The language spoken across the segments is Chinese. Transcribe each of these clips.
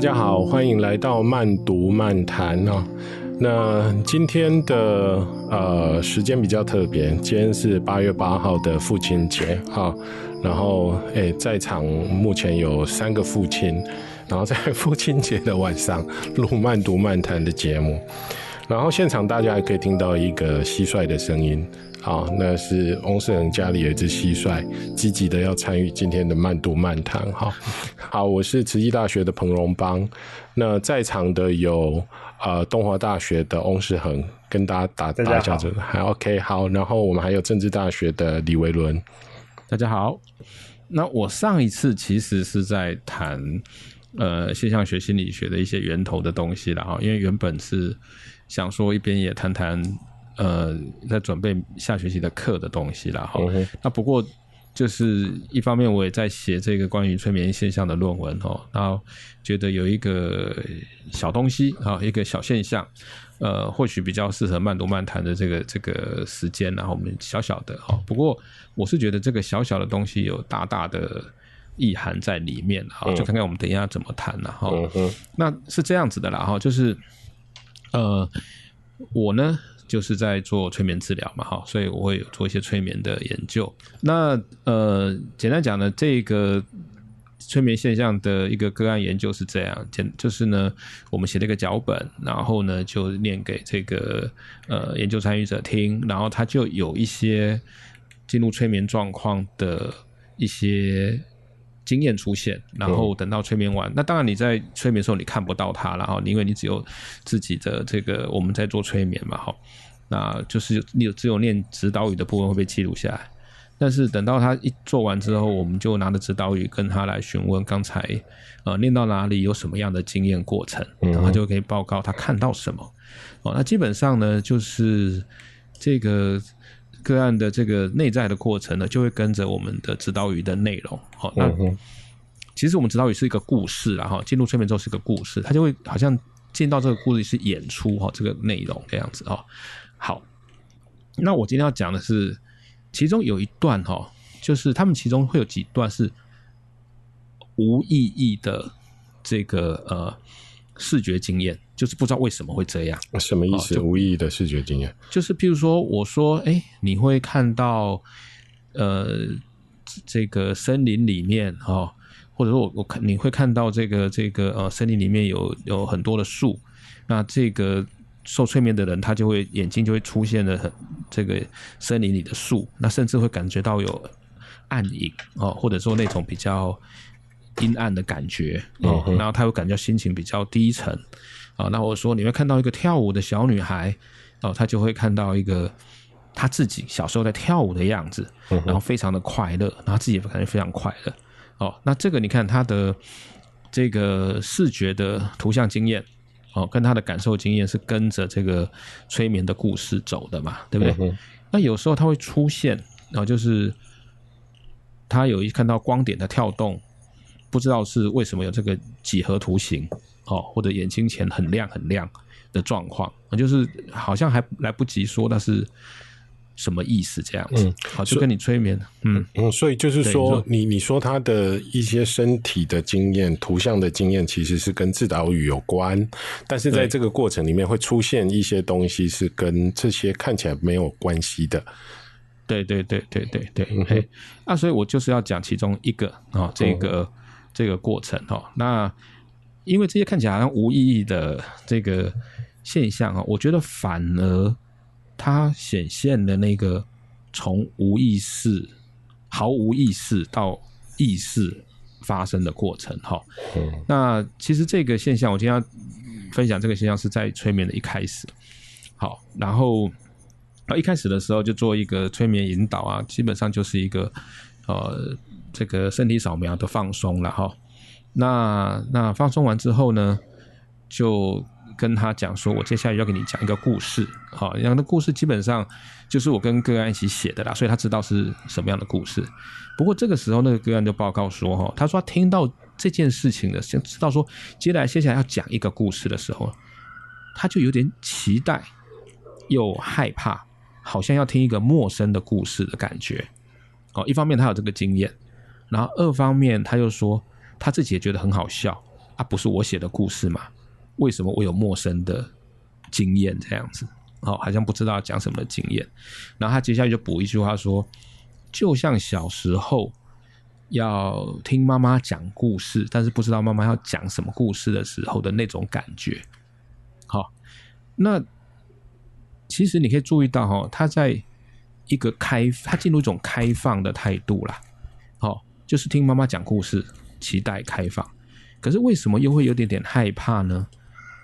大家好，欢迎来到慢读漫谈哦。那今天的呃时间比较特别，今天是八月八号的父亲节哈。然后诶，在场目前有三个父亲，然后在父亲节的晚上录慢读漫谈的节目。然后现场大家还可以听到一个蟋蟀的声音。好，那是翁世恒家里有一只蟋蟀，积极的要参与今天的慢读漫谈。哈，好，我是慈济大学的彭荣邦。那在场的有呃东华大学的翁世恒，跟大家打打一下招呼。还 OK，好。然后我们还有政治大学的李维伦，大家好。那我上一次其实是在谈呃现象学心理学的一些源头的东西了哈，因为原本是想说一边也谈谈。呃，在准备下学期的课的东西了哈。嗯、那不过就是一方面，我也在写这个关于催眠现象的论文哦。然后觉得有一个小东西啊，一个小现象，呃，或许比较适合慢读慢谈的这个这个时间。然后我们小小的哈。不过我是觉得这个小小的东西有大大的意涵在里面哈。就看看我们等一下怎么谈了哈。嗯、那是这样子的啦哈，就是呃，我呢。就是在做催眠治疗嘛，哈，所以我会有做一些催眠的研究。那呃，简单讲呢，这个催眠现象的一个个案研究是这样，简就是呢，我们写了一个脚本，然后呢就念给这个呃研究参与者听，然后他就有一些进入催眠状况的一些。经验出现，然后等到催眠完，嗯、那当然你在催眠的时候你看不到它，然后因为你只有自己的这个我们在做催眠嘛，哈，那就是你有只有念指导语的部分会被记录下来，但是等到他一做完之后，我们就拿着指导语跟他来询问刚才呃念到哪里有什么样的经验过程，然后他就可以报告他看到什么，哦，那基本上呢就是这个。个案的这个内在的过程呢，就会跟着我们的指导语的内容。好，那其实我们指导语是一个故事，然后进入催眠之后是一个故事，它就会好像进到这个故事是演出哈，这个内容这样子哈。好，那我今天要讲的是，其中有一段哈，就是他们其中会有几段是无意义的这个呃。视觉经验就是不知道为什么会这样，什么意思？无意义的视觉经验。就是，譬如说，我说，哎、欸，你会看到，呃，这个森林里面哈，或者说我我看你会看到这个这个呃森林里面有有很多的树，那这个受催眠的人他就会眼睛就会出现了很这个森林里的树，那甚至会感觉到有暗影哦，或者说那种比较。阴暗的感觉哦，然后他会感觉心情比较低沉啊。那我说你会看到一个跳舞的小女孩哦，她就会看到一个她自己小时候在跳舞的样子，然后非常的快乐，然后自己也感觉非常快乐哦。那这个你看她的这个视觉的图像经验哦，跟他的感受经验是跟着这个催眠的故事走的嘛，对不对？那有时候他会出现，然后就是他有一看到光点的跳动。不知道是为什么有这个几何图形哦，或者眼睛前很亮很亮的状况，就是好像还来不及说那是什么意思这样子。嗯，好，就跟你催眠，嗯嗯，所以就是说，你你说他的一些身体的经验、图像的经验，其实是跟自导语有关，但是在这个过程里面会出现一些东西是跟这些看起来没有关系的。对对对对对对，嗯哼，啊，所以我就是要讲其中一个啊，这个。这个过程哈，那因为这些看起来好像无意义的这个现象啊，我觉得反而它显现的那个从无意识、毫无意识到意识发生的过程哈。那其实这个现象，我今天要分享这个现象是在催眠的一开始。好，然后一开始的时候就做一个催眠引导啊，基本上就是一个呃。这个身体扫描的放松了哈，那那放松完之后呢，就跟他讲说，我接下来要给你讲一个故事，好，然后那故事基本上就是我跟个案一起写的啦，所以他知道是什么样的故事。不过这个时候那个个案就报告说，哈，他说他听到这件事情的，先知道说接下来接下来要讲一个故事的时候，他就有点期待又害怕，好像要听一个陌生的故事的感觉。哦，一方面他有这个经验。然后二方面，他又说他自己也觉得很好笑啊，不是我写的故事嘛？为什么我有陌生的经验这样子？哦，好像不知道讲什么的经验。然后他接下来就补一句话说，就像小时候要听妈妈讲故事，但是不知道妈妈要讲什么故事的时候的那种感觉。好，那其实你可以注意到哈，他在一个开，他进入一种开放的态度啦。好，就是听妈妈讲故事，期待开放。可是为什么又会有点点害怕呢？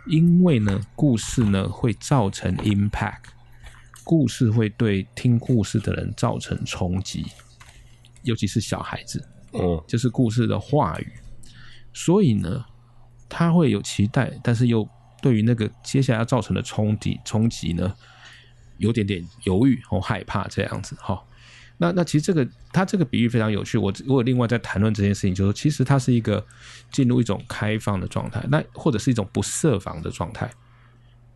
因为呢，故事呢会造成 impact，故事会对听故事的人造成冲击，尤其是小孩子，嗯，就是故事的话语，所以呢，他会有期待，但是又对于那个接下来要造成的冲击冲击呢，有点点犹豫或害怕这样子哈。那那其实这个他这个比喻非常有趣，我我另外在谈论这件事情，就是其实它是一个进入一种开放的状态，那或者是一种不设防的状态。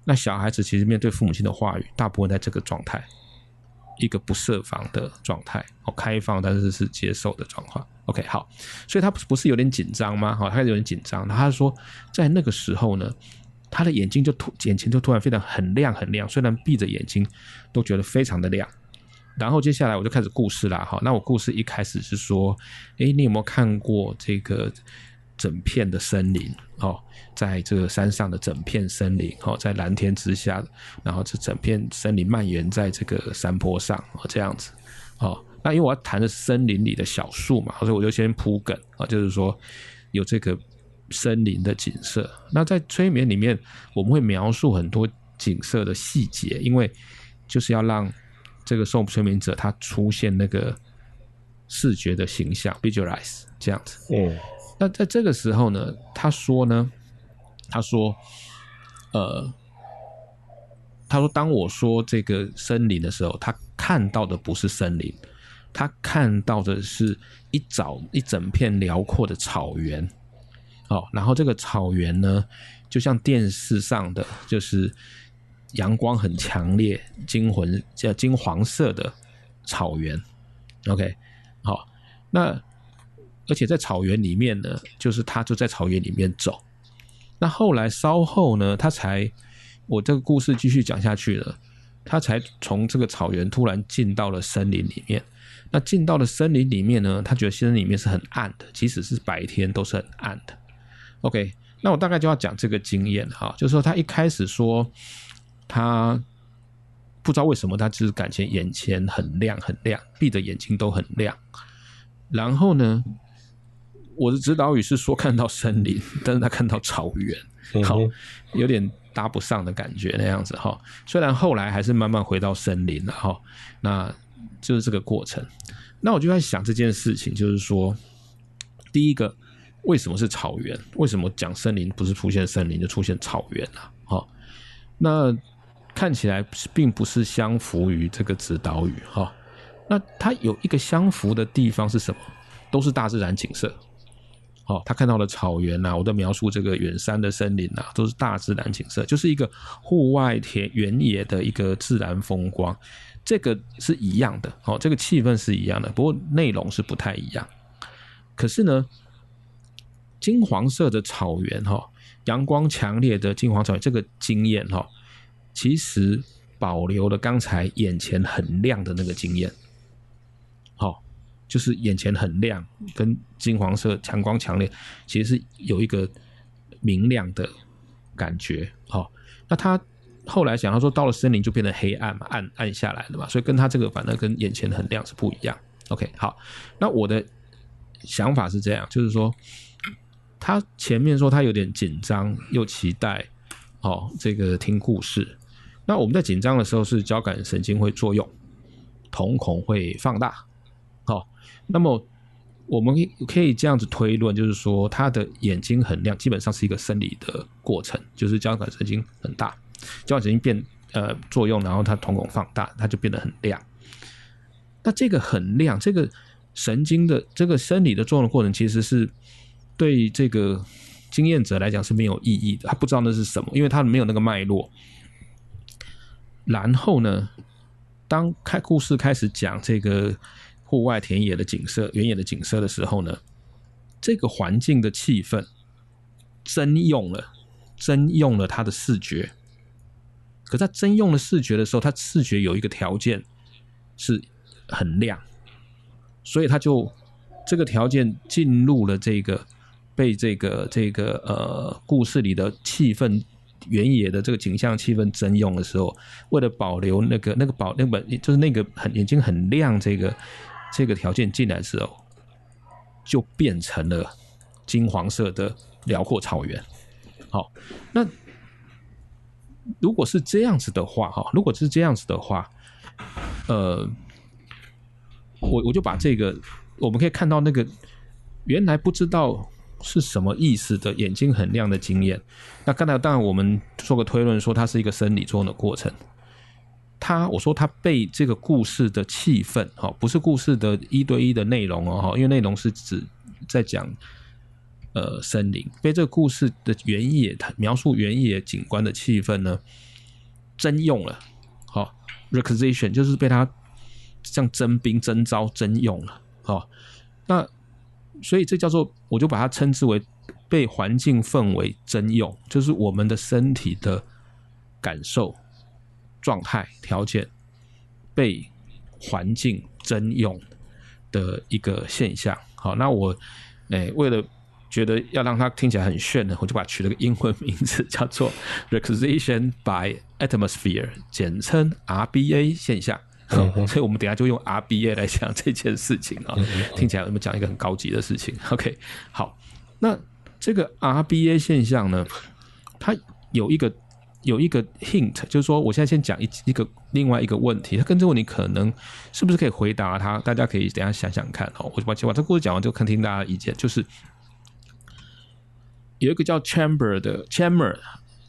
那小孩子其实面对父母亲的话语，大部分在这个状态，一个不设防的状态，哦，开放但是是接受的状况。OK，好，所以他不是有点紧张吗？好，他有点紧张。他说在那个时候呢，他的眼睛就突眼前就突然非常很亮很亮，虽然闭着眼睛都觉得非常的亮。然后接下来我就开始故事啦，好，那我故事一开始是说，诶，你有没有看过这个整片的森林？哦，在这个山上的整片森林，哦，在蓝天之下，然后这整片森林蔓延在这个山坡上，哦，这样子，哦，那因为我要谈的森林里的小树嘛，所以我就先铺梗啊，就是说有这个森林的景色。那在催眠里面，我们会描述很多景色的细节，因为就是要让。这个受催眠者他出现那个视觉的形象，visualize 这样子。嗯，那在这个时候呢，他说呢，他说，呃，他说，当我说这个森林的时候，他看到的不是森林，他看到的是一早一整片辽阔的草原。哦，然后这个草原呢，就像电视上的，就是。阳光很强烈，金魂叫金黄色的草原，OK，好，那而且在草原里面呢，就是他就在草原里面走。那后来稍后呢，他才我这个故事继续讲下去了，他才从这个草原突然进到了森林里面。那进到了森林里面呢，他觉得森林里面是很暗的，即使是白天都是很暗的。OK，那我大概就要讲这个经验哈，就是说他一开始说。他不知道为什么，他就是感觉眼前很亮很亮，闭着眼睛都很亮。然后呢，我的指导语是说看到森林，但是他看到草原，好，有点搭不上的感觉那样子哈。虽然后来还是慢慢回到森林了哈，那就是这个过程。那我就在想这件事情，就是说，第一个，为什么是草原？为什么讲森林不是出现森林就出现草原了？哦，那。看起来并不是相符于这个指导语哈，那它有一个相符的地方是什么？都是大自然景色。好，他看到了草原呐，我在描述这个远山的森林呐，都是大自然景色，就是一个户外田原野的一个自然风光，这个是一样的。好，这个气氛是一样的，不过内容是不太一样。可是呢，金黄色的草原哈，阳光强烈的金黄草原，这个经验哈。其实保留了刚才眼前很亮的那个经验，好，就是眼前很亮，跟金黄色强光强烈，其实是有一个明亮的感觉，好，那他后来想，他说到了森林就变得黑暗嘛，暗暗下来了嘛，所以跟他这个反正跟眼前很亮是不一样。OK，好，那我的想法是这样，就是说他前面说他有点紧张又期待，哦，这个听故事。那我们在紧张的时候是交感神经会作用，瞳孔会放大，好，那么我们可以这样子推论，就是说他的眼睛很亮，基本上是一个生理的过程，就是交感神经很大，交感神经变呃作用，然后他瞳孔放大，它就变得很亮。那这个很亮，这个神经的这个生理的作用过程，其实是对这个经验者来讲是没有意义的，他不知道那是什么，因为他没有那个脉络。然后呢，当开故事开始讲这个户外田野的景色、原野的景色的时候呢，这个环境的气氛征用了征用了他的视觉。可在征用了视觉的时候，他视觉有一个条件是很亮，所以他就这个条件进入了这个被这个这个呃故事里的气氛原野的这个景象气氛征用的时候，为了保留那个那个保那本就是那个很眼睛很亮这个这个条件进来的时候，就变成了金黄色的辽阔草原。好，那。如果是这样子的话，哈，如果是这样子的话，呃，我我就把这个我们可以看到那个原来不知道是什么意思的眼睛很亮的经验。那刚才当然我们做个推论，说它是一个生理作用的过程。它我说它被这个故事的气氛，哈，不是故事的一对一的内容哦，哈，因为内容是指在讲。呃，森林被这个故事的原野描述原野景观的气氛呢，征用了，好、requisition 就是被他像征兵征召征用了，好、哦，那所以这叫做我就把它称之为被环境氛围征用，就是我们的身体的感受状态条件被环境征用的一个现象。好，那我诶、为了。觉得要让它听起来很炫的，我就把它取了个英文名字，叫做 Requisition by Atmosphere，简称 RBA 现象。所以，我们等一下就用 RBA 来讲这件事情啊，听起来我们讲一个很高级的事情。OK，好，那这个 RBA 现象呢，它有一个有一个 hint，就是说，我现在先讲一一个另外一个问题，它跟这个问题可能是不是可以回答它？大家可以等一下想想看哦。我就把把这故事讲完，就看听大家的意见，就是。有一个叫 Chamber 的 Chamber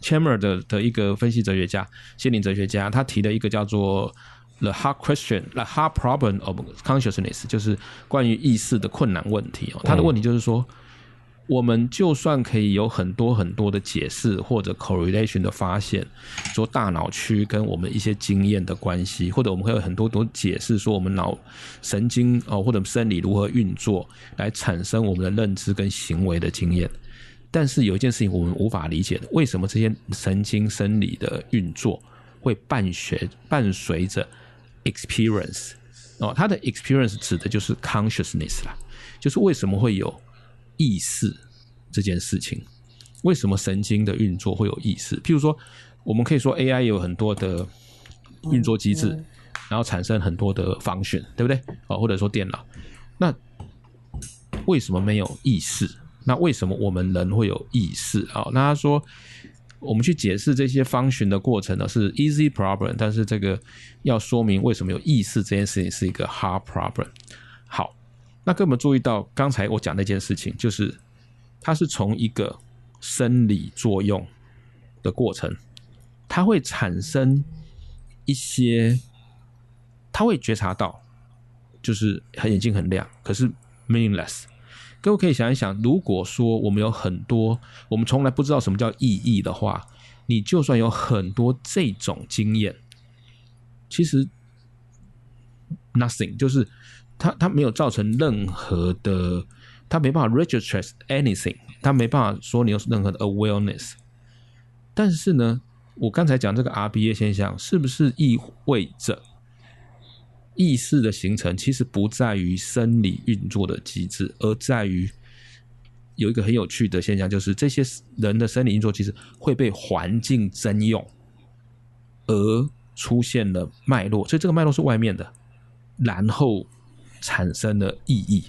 Chamber 的的一个分析哲学家、心灵哲学家，他提的一个叫做 The Hard Question、The Hard Problem of Consciousness，就是关于意识的困难问题哦。他的问题就是说，我们就算可以有很多很多的解释或者 correlation 的发现，说大脑区跟我们一些经验的关系，或者我们会有很多多解释说我们脑神经哦或者生理如何运作来产生我们的认知跟行为的经验。但是有一件事情我们无法理解的，为什么这些神经生理的运作会伴随伴随着 experience 哦？它的 experience 指的就是 consciousness 啦，就是为什么会有意识这件事情？为什么神经的运作会有意识？譬如说，我们可以说 AI 有很多的运作机制，然后产生很多的 function，对不对？哦，或者说电脑，那为什么没有意识？那为什么我们人会有意识啊？那他说，我们去解释这些 function 的过程呢，是 easy problem，但是这个要说明为什么有意识这件事情是一个 hard problem。好，那各位有没有注意到刚才我讲那件事情，就是它是从一个生理作用的过程，它会产生一些，它会觉察到，就是眼睛很亮，可是 meaningless。各位可以想一想，如果说我们有很多我们从来不知道什么叫意义的话，你就算有很多这种经验，其实 nothing 就是它它没有造成任何的，它没办法 register anything，它没办法说你有任何的 awareness。但是呢，我刚才讲这个 RBA 现象，是不是意味着？意识的形成其实不在于生理运作的机制，而在于有一个很有趣的现象，就是这些人的生理运作其实会被环境征用，而出现了脉络，所以这个脉络是外面的，然后产生了意义。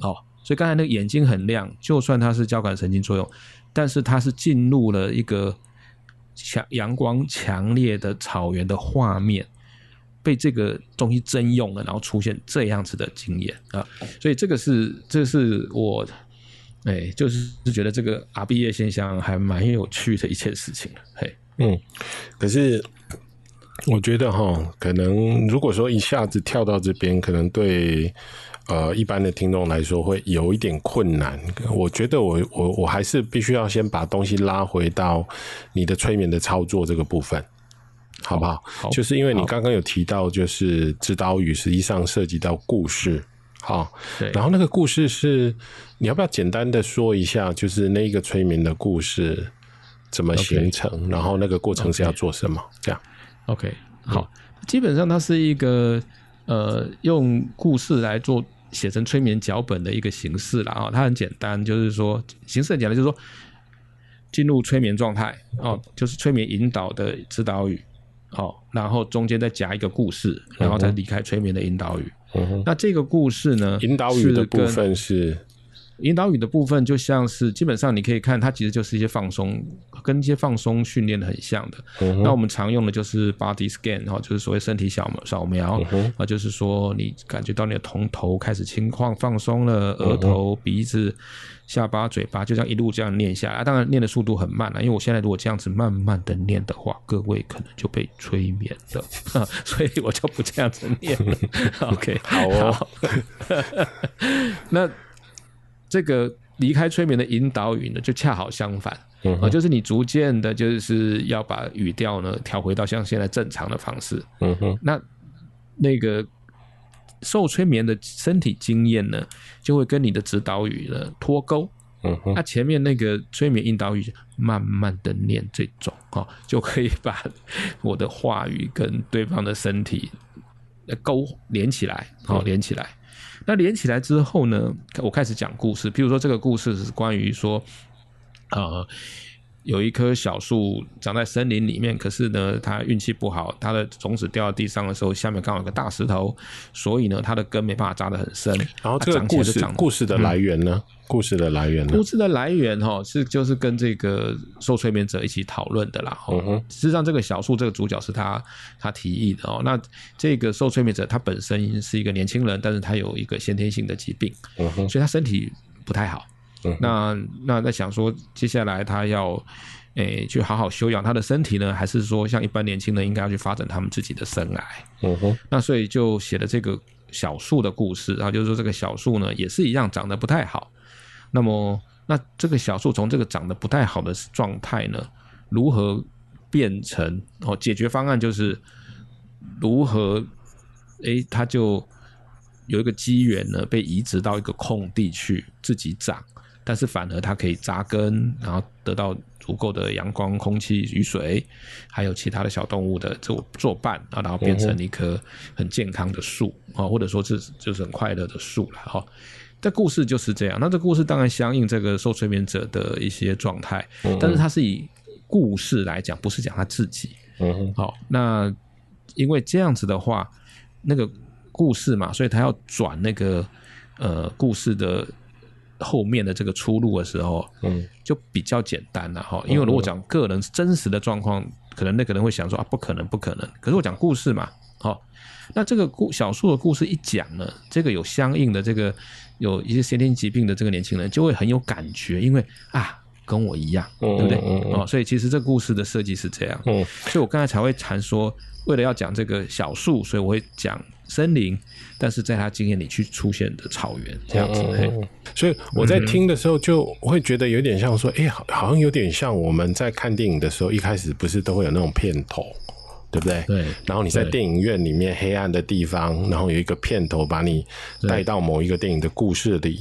哦，所以刚才那个眼睛很亮，就算它是交感神经作用，但是它是进入了一个强阳光强烈的草原的画面。被这个东西征用了，然后出现这样子的经验啊，所以这个是这是我哎，就是觉得这个 RBA 现象还蛮有趣的一件事情。嘿，嗯，可是我觉得哈，可能如果说一下子跳到这边，可能对呃一般的听众来说会有一点困难。我觉得我我我还是必须要先把东西拉回到你的催眠的操作这个部分。好不好？好，就是因为你刚刚有提到，就是指导语实际上涉及到故事好，对。然后那个故事是，你要不要简单的说一下，就是那一个催眠的故事怎么形成，okay. 然后那个过程是要做什么？这样，OK，好，基本上它是一个呃，用故事来做写成催眠脚本的一个形式了。啊，它很简单，就是说形式很简单，就是说进入催眠状态哦，就是催眠引导的指导语。哦，然后中间再夹一个故事，然后再离开催眠的引导语。嗯、那这个故事呢？引导语的部分是引导语的部分，就像是基本上你可以看，它其实就是一些放松，跟一些放松训练的很像的。嗯、那我们常用的就是 body scan 哈，就是所谓身体小扫描、嗯、啊，就是说你感觉到你的头头开始轻晃放松了，额头、鼻子。下巴、嘴巴就这样一路这样念下来，当然念的速度很慢了，因为我现在如果这样子慢慢的念的话，各位可能就被催眠了，所以我就不这样子念了。OK，好哦。好 那这个离开催眠的引导语呢，就恰好相反，啊、嗯，就是你逐渐的，就是要把语调呢调回到像现在正常的方式。嗯哼，那那个。受催眠的身体经验呢，就会跟你的指导语呢脱钩。嗯哼，那前面那个催眠引导语，慢慢的念这种哦，就可以把我的话语跟对方的身体勾连起来，好连起来。那连起来之后呢，我开始讲故事。比如说，这个故事是关于说，呃。有一棵小树长在森林里面，可是呢，它运气不好，它的种子掉到地上的时候，下面刚好有个大石头，所以呢，它的根没办法扎得很深。然后这个故事故事的来源呢？嗯、故事的来源呢？故事的来源哈是就是跟这个受催眠者一起讨论的啦。嗯哼，实际上这个小树这个主角是他他提议的哦。那这个受催眠者他本身是一个年轻人，但是他有一个先天性的疾病，嗯哼，所以他身体不太好。嗯、那那在想说，接下来他要诶、欸、去好好休养他的身体呢，还是说像一般年轻人应该要去发展他们自己的生涯？嗯哼。那所以就写了这个小树的故事，然后就是说这个小树呢也是一样长得不太好。那么那这个小树从这个长得不太好的状态呢，如何变成哦？解决方案就是如何诶，他就有一个机缘呢，被移植到一个空地去自己长。但是反而它可以扎根，然后得到足够的阳光、空气、雨水，还有其他的小动物的作作伴啊，然后变成一棵很健康的树啊，或者说是就是很快乐的树了哈。这故事就是这样。那这故事当然相应这个受催眠者的一些状态，但是它是以故事来讲，不是讲他自己。嗯哼。好，那因为这样子的话，那个故事嘛，所以他要转那个呃故事的。后面的这个出路的时候，嗯，就比较简单了哈。因为如果讲个人真实的状况，可能那个人会想说啊，不可能，不可能。可是我讲故事嘛，好，那这个故小树的故事一讲呢，这个有相应的这个有一些先天疾病的这个年轻人就会很有感觉，因为啊，跟我一样，对不对？哦，所以其实这个故事的设计是这样。嗯，所以我刚才才会谈说，为了要讲这个小树，所以我会讲。森林，但是在他经验里去出现的草原这样子，嗯，所以我在听的时候就会觉得有点像说，哎，好，好像有点像我们在看电影的时候，一开始不是都会有那种片头，对不对？对。然后你在电影院里面黑暗的地方，然后有一个片头把你带到某一个电影的故事里。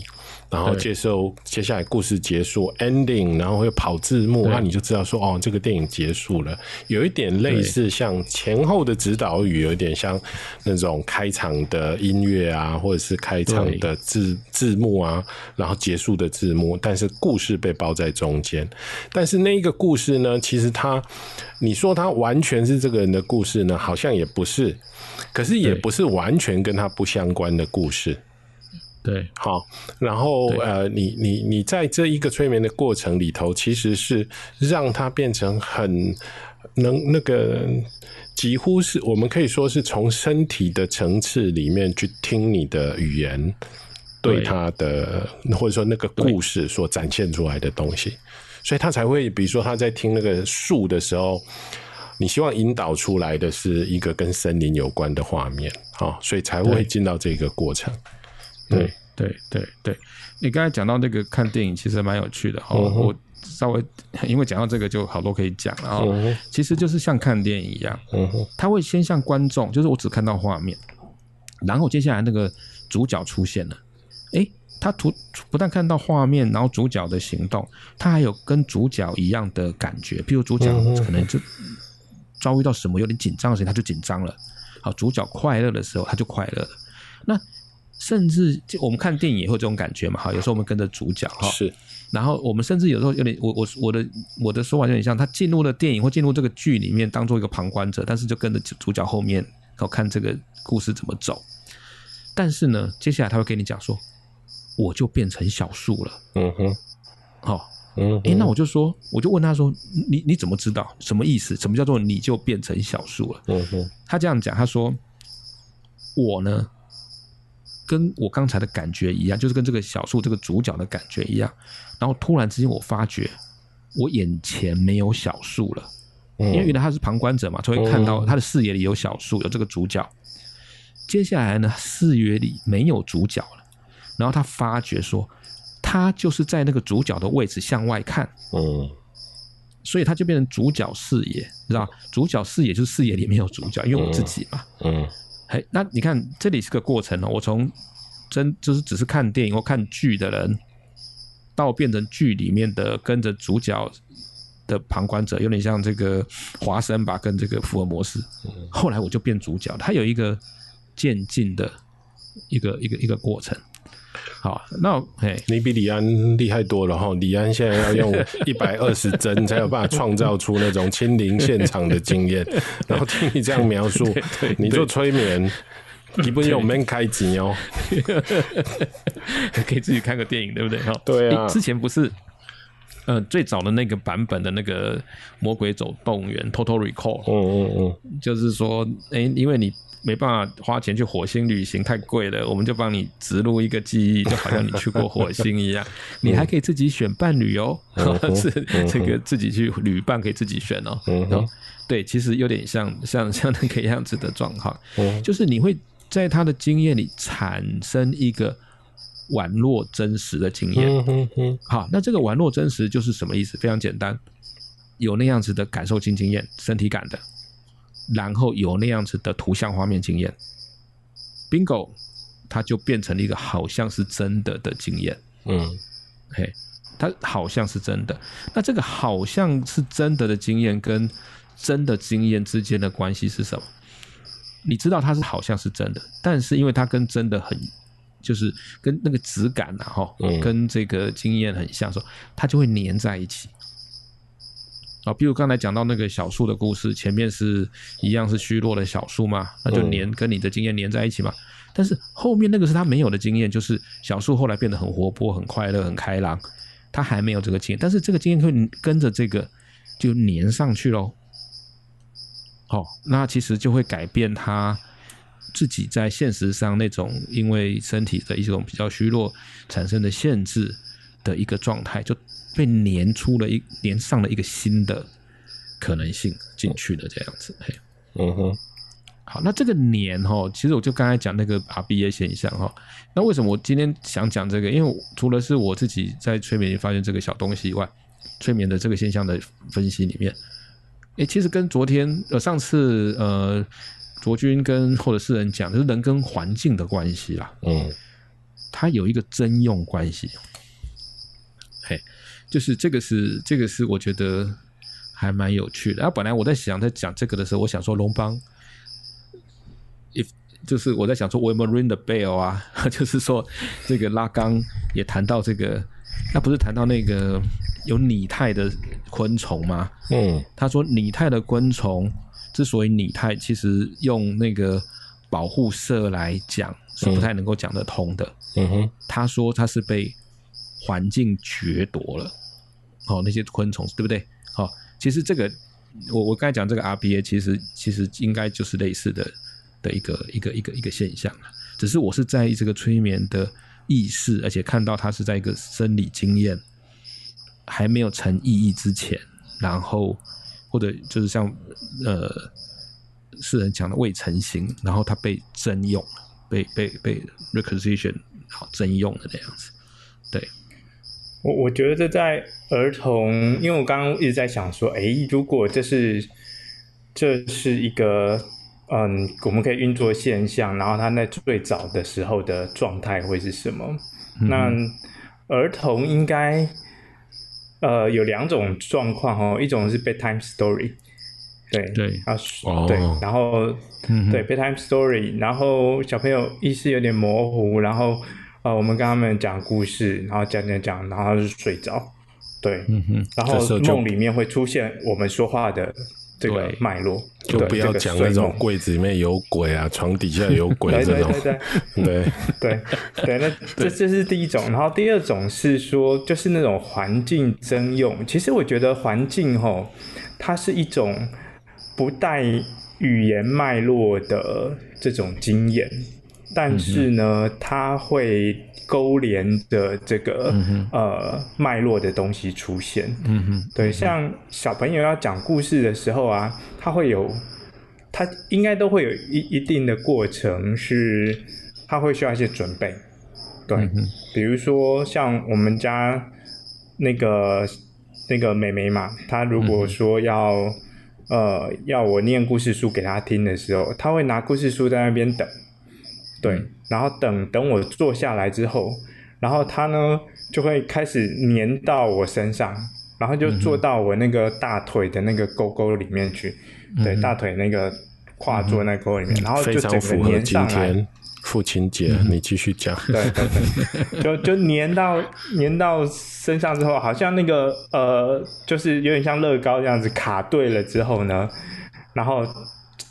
然后接受接下来故事结束 ending，然后会跑字幕，那你就知道说哦，这个电影结束了，有一点类似像前后的指导语，有一点像那种开场的音乐啊，或者是开场的字字幕啊，然后结束的字幕，但是故事被包在中间。但是那一个故事呢，其实它，你说它完全是这个人的故事呢，好像也不是，可是也不是完全跟他不相关的故事。对，好，然后呃，你你你在这一个催眠的过程里头，其实是让它变成很能那个，几乎是我们可以说是从身体的层次里面去听你的语言，对他的或者说那个故事所展现出来的东西，所以他才会，比如说他在听那个树的时候，你希望引导出来的是一个跟森林有关的画面，好，所以才会进到这个过程。对对对对，你刚才讲到那个看电影，其实蛮有趣的哈、嗯。我稍微因为讲到这个，就好多可以讲了。其实就是像看电影一样，他会先向观众，就是我只看到画面，然后接下来那个主角出现了，哎，他图不但看到画面，然后主角的行动，他还有跟主角一样的感觉，譬如主角可能就遭遇到什么有点紧张的时候，他就紧张了。好，主角快乐的时候，他就快乐了。那甚至就我们看电影也会有这种感觉嘛？哈，有时候我们跟着主角哈，是。然后我们甚至有时候有点，我我我的我的说法有点像，他进入了电影或进入这个剧里面，当做一个旁观者，但是就跟着主角后面，然后看这个故事怎么走。但是呢，接下来他会跟你讲说，我就变成小树了。嗯哼，好，嗯，哎，那我就说，我就问他说，你你怎么知道？什么意思？什么叫做你就变成小树了？嗯哼，他这样讲，他说，我呢。跟我刚才的感觉一样，就是跟这个小树这个主角的感觉一样。然后突然之间，我发觉我眼前没有小树了，因为原来他是旁观者嘛，就会看到他的视野里有小树，有这个主角。接下来呢，视野里没有主角了，然后他发觉说，他就是在那个主角的位置向外看，嗯，所以他就变成主角视野，知道主角视野就是视野里没有主角，因为我自己嘛，嗯。嘿，那你看，这里是个过程哦。我从真就是只是看电影或看剧的人，到变成剧里面的跟着主角的旁观者，有点像这个华生吧，跟这个福尔摩斯。后来我就变主角，他有一个渐进的一个一个一个过程。好，那嘿，你比李安厉害多了哈！李安现在要用 一百二十帧才有办法创造出那种亲临现场的经验。然后听你这样描述，你做催眠，你不用门开机哦，可以自己看个电影，对不对？哈，对啊。之前不是，呃，最早的那个版本的那个《魔鬼走动员》（Total Recall），嗯嗯嗯，就是说，哎，因为你。没办法花钱去火星旅行，太贵了，我们就帮你植入一个记忆，就好像你去过火星一样。你还可以自己选伴侣哦，是这个自己去旅伴可以自己选哦。哦，对，其实有点像像 像那个样子的状况，就是你会在他的经验里产生一个宛若真实的经验。好，那这个宛若真实就是什么意思？非常简单，有那样子的感受性经验，身体感的。然后有那样子的图像画面经验，bingo，它就变成了一个好像是真的的经验。嗯，嘿，它好像是真的。那这个好像是真的的经验跟真的经验之间的关系是什么？你知道它是好像是真的，但是因为它跟真的很，就是跟那个质感呐，哈，跟这个经验很像，说它就会粘在一起。啊，比如刚才讲到那个小树的故事，前面是一样是虚弱的小树嘛，那就连跟你的经验连在一起嘛。但是后面那个是他没有的经验，就是小树后来变得很活泼、很快乐、很开朗，他还没有这个经验，但是这个经验会跟着这个就连上去喽。好，那其实就会改变他自己在现实上那种因为身体的一种比较虚弱产生的限制的一个状态，就。被粘出了一粘上了一个新的可能性进去的这样子，嘿，嗯哼，好，那这个粘哈，其实我就刚才讲那个 RBA 现象哈，那为什么我今天想讲这个？因为除了是我自己在催眠里发现这个小东西以外，催眠的这个现象的分析里面，哎，其实跟昨天呃上次呃卓君跟或者是人讲，就是人跟环境的关系啦，嗯，它有一个征用关系，嘿。就是这个是这个是我觉得还蛮有趣的。啊，本来我在想在讲这个的时候，我想说龙邦，if 就是我在想说，我有没有 ring the bell 啊？就是说这个拉冈也谈到这个，那不是谈到那个有拟态的昆虫吗？嗯，他说拟态的昆虫之所以拟态，其实用那个保护色来讲是不太能够讲得通的。嗯哼，他说他是被。环境掠夺了，哦、那些昆虫，对不对？好、哦，其实这个我我刚才讲这个 RBA，其实其实应该就是类似的的一个一个一个一个现象了，只是我是在意这个催眠的意识，而且看到它是在一个生理经验还没有成意义之前，然后或者就是像呃世人讲的未成型，然后它被征用，被被被 requisition 好征用的那样子，对。我我觉得这在儿童，因为我刚刚一直在想说，哎，如果这是这是一个嗯，我们可以运作现象，然后他在最早的时候的状态会是什么？嗯、那儿童应该呃有两种状况哦，一种是 bedtime story，对对啊，对，然后、嗯、对 bedtime story，然后小朋友意识有点模糊，然后呃我们跟他们讲故事，然后讲讲讲，然后他就睡着，对，嗯哼，然后梦里面会出现我们说话的。这个脉络就不要讲那种柜子里面有鬼啊，床底下有鬼这种。对对对对对对，那 这这是第一种。然后第二种是说，就是那种环境征用。其实我觉得环境吼，它是一种不带语言脉络的这种经验，但是呢，它会。勾连的这个、嗯、呃脉络的东西出现，嗯哼，对，像小朋友要讲故事的时候啊，他会有，他应该都会有一一定的过程，是他会需要一些准备，对，嗯、比如说像我们家那个那个妹妹嘛，她如果说要、嗯、呃要我念故事书给她听的时候，她会拿故事书在那边等。对，然后等等我坐下来之后，然后它呢就会开始粘到我身上，然后就坐到我那个大腿的那个沟沟里面去，嗯、对，大腿那个跨坐那沟里面，嗯、然后就整个粘上来。父亲节，嗯、你继续讲。对对对，就就粘到粘到身上之后，好像那个呃，就是有点像乐高这样子卡对了之后呢，然后。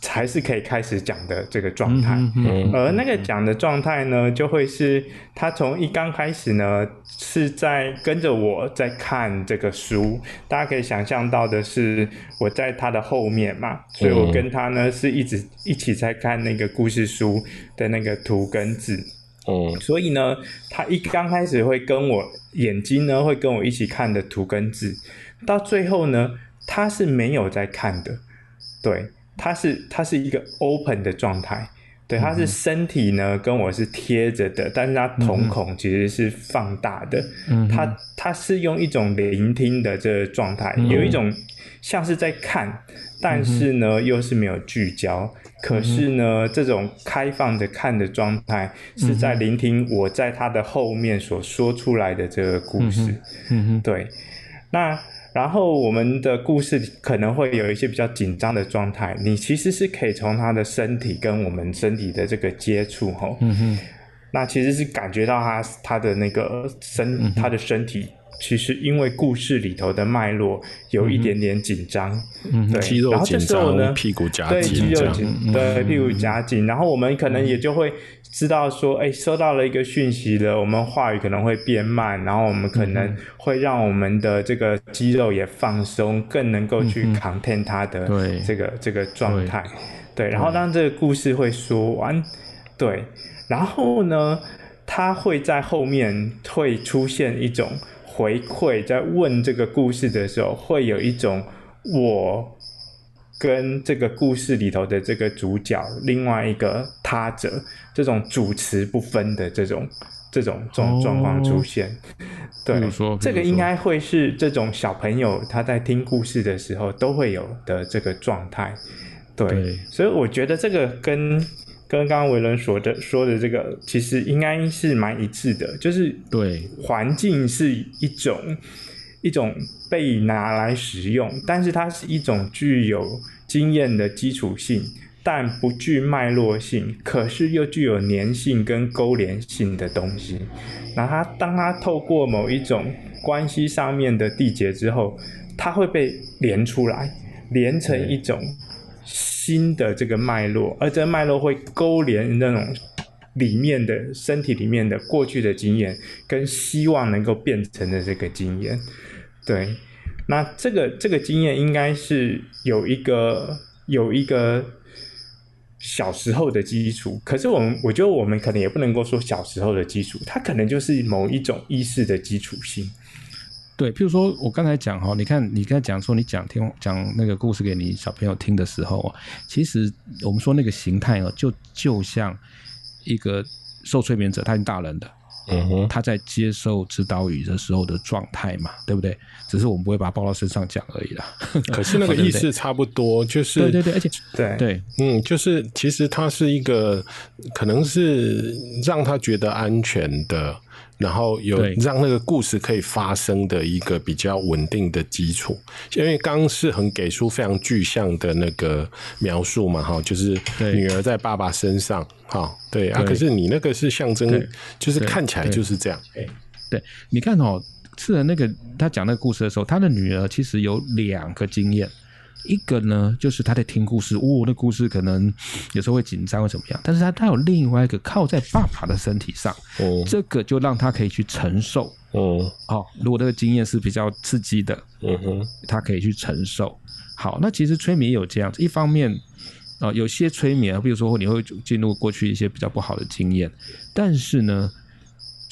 才是可以开始讲的这个状态，嗯嗯、而那个讲的状态呢，就会是他从一刚开始呢，是在跟着我在看这个书。大家可以想象到的是，我在他的后面嘛，所以我跟他呢是一直一起在看那个故事书的那个图跟字。嗯，所以呢，他一刚开始会跟我眼睛呢会跟我一起看的图跟字，到最后呢，他是没有在看的，对。它是它是一个 open 的状态，对，它是身体呢跟我是贴着的，但是它瞳孔其实是放大的，嗯，它它是用一种聆听的这个状态，嗯，有一种像是在看，但是呢又是没有聚焦，可是呢这种开放的看的状态是在聆听我在它的后面所说出来的这个故事，嗯，对，那。然后我们的故事可能会有一些比较紧张的状态，你其实是可以从他的身体跟我们身体的这个接触，吼，嗯哼，那其实是感觉到他他的那个身，嗯、他的身体。其实因为故事里头的脉络有一点点紧张，嗯，对，肌肉紧张，屁股夹紧，对，肌肉紧，嗯、对，屁股夹紧，然后我们可能也就会知道说，哎、嗯，收到了一个讯息了，我们话语可能会变慢，然后我们可能会让我们的这个肌肉也放松，更能够去 contain 它的这个、嗯、这个状态，对，对，然后当这个故事会说完，对，然后呢，它会在后面会出现一种。回馈在问这个故事的时候，会有一种我跟这个故事里头的这个主角，另外一个他者，这种主词不分的这种这种这种状况出现。对，这个应该会是这种小朋友他在听故事的时候都会有的这个状态。对，对，所以我觉得这个跟。跟刚刚维伦说的说的这个，其实应该是蛮一致的，就是对环境是一种一种被拿来使用，但是它是一种具有经验的基础性，但不具脉络性，可是又具有粘性跟勾连性的东西。那它当它透过某一种关系上面的缔结之后，它会被连出来，连成一种。新的这个脉络，而这脉络会勾连那种里面的身体里面的过去的经验，跟希望能够变成的这个经验。对，那这个这个经验应该是有一个有一个小时候的基础，可是我们我觉得我们可能也不能够说小时候的基础，它可能就是某一种意识的基础性。对，譬如说我刚才讲哈，你看你刚才讲说你讲听讲那个故事给你小朋友听的时候，其实我们说那个形态哦，就就像一个受催眠者，他已经大人的嗯，他在接受指导语的时候的状态嘛，对不对？只是我们不会把它抱到身上讲而已啦。可是那个意思差不多，就是对对对，而且对对，嗯，就是其实它是一个，可能是让他觉得安全的。然后有让那个故事可以发生的一个比较稳定的基础，因为刚刚是很给出非常具象的那个描述嘛，哈，就是女儿在爸爸身上，哈，对啊，可是你那个是象征，就是看起来就是这样，对，对，你看哦，是那个他讲那个故事的时候，他的女儿其实有两个经验。一个呢，就是他在听故事，哦，那故事可能有时候会紧张或怎么样，但是他他有另外一个靠在爸爸的身体上，哦，这个就让他可以去承受，哦，哦，如果这个经验是比较刺激的，嗯哼，他可以去承受。好，那其实催眠也有这样子，一方面啊，有些催眠，比如说你会进入过去一些比较不好的经验，但是呢，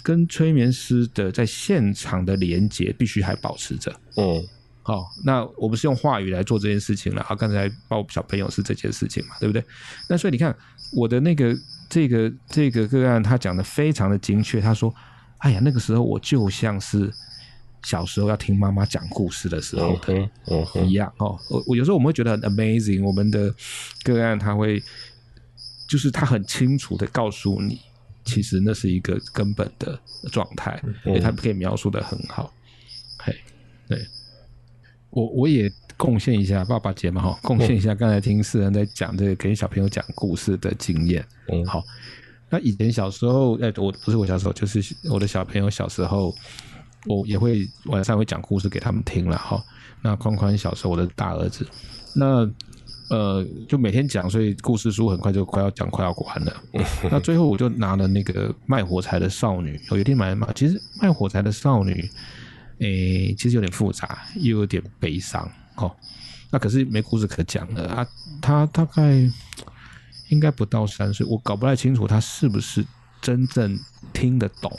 跟催眠师的在现场的连接必须还保持着，嗯。好，那我们是用话语来做这件事情了。好，刚才抱小朋友是这件事情嘛，对不对？那所以你看我的那个这个这个个案，他讲的非常的精确。他说：“哎呀，那个时候我就像是小时候要听妈妈讲故事的时候的一样。”哦，我我有时候我们会觉得很 amazing。我们的个案他会就是他很清楚的告诉你，其实那是一个根本的状态，因为他可以描述的很好。嘿，对。我我也贡献一下爸爸节嘛哈，贡献一下刚才听世人在讲这个给小朋友讲故事的经验。嗯，好，那以前小时候，哎，我不是我小时候，就是我的小朋友小时候，我也会晚上会讲故事给他们听了哈。那宽宽小时候我的大儿子，那呃就每天讲，所以故事书很快就快要讲快要完了。那最后我就拿了那个卖火柴的少女，有一天买嘛，其实卖火柴的少女。诶、其实有点复杂，又有点悲伤哦。那可是没故事可讲了啊。他大概应该不到三岁，我搞不太清楚他是不是真正听得懂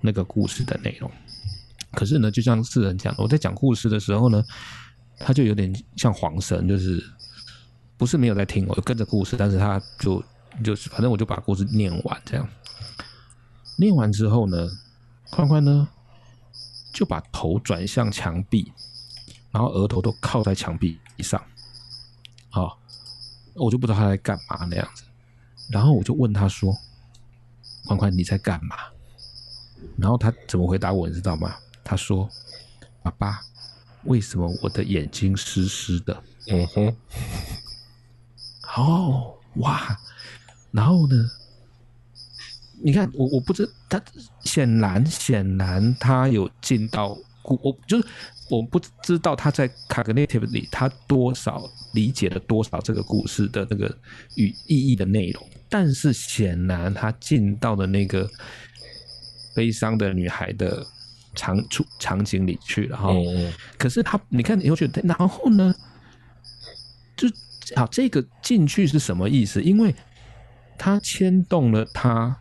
那个故事的内容。可是呢，就像世人讲的，我在讲故事的时候呢，他就有点像黄生，就是不是没有在听，我跟着故事，但是他就就是反正我就把故事念完这样。念完之后呢，宽宽呢？就把头转向墙壁，然后额头都靠在墙壁上，好，我就不知道他在干嘛那样子。然后我就问他说：“宽宽，你在干嘛？”然后他怎么回答我，你知道吗？他说：“爸爸，为什么我的眼睛湿湿的？”嗯哼，哦，哇，然后呢？你看，我我不知他显然显然他有进到故，我就是我不知道他在 cognitively 他多少理解了多少这个故事的那个与意义的内容，但是显然他进到了那个悲伤的女孩的场处场景里去了哈。嗯、可是他，你看，你会觉得，然后呢，就好，这个进去是什么意思？因为他牵动了他。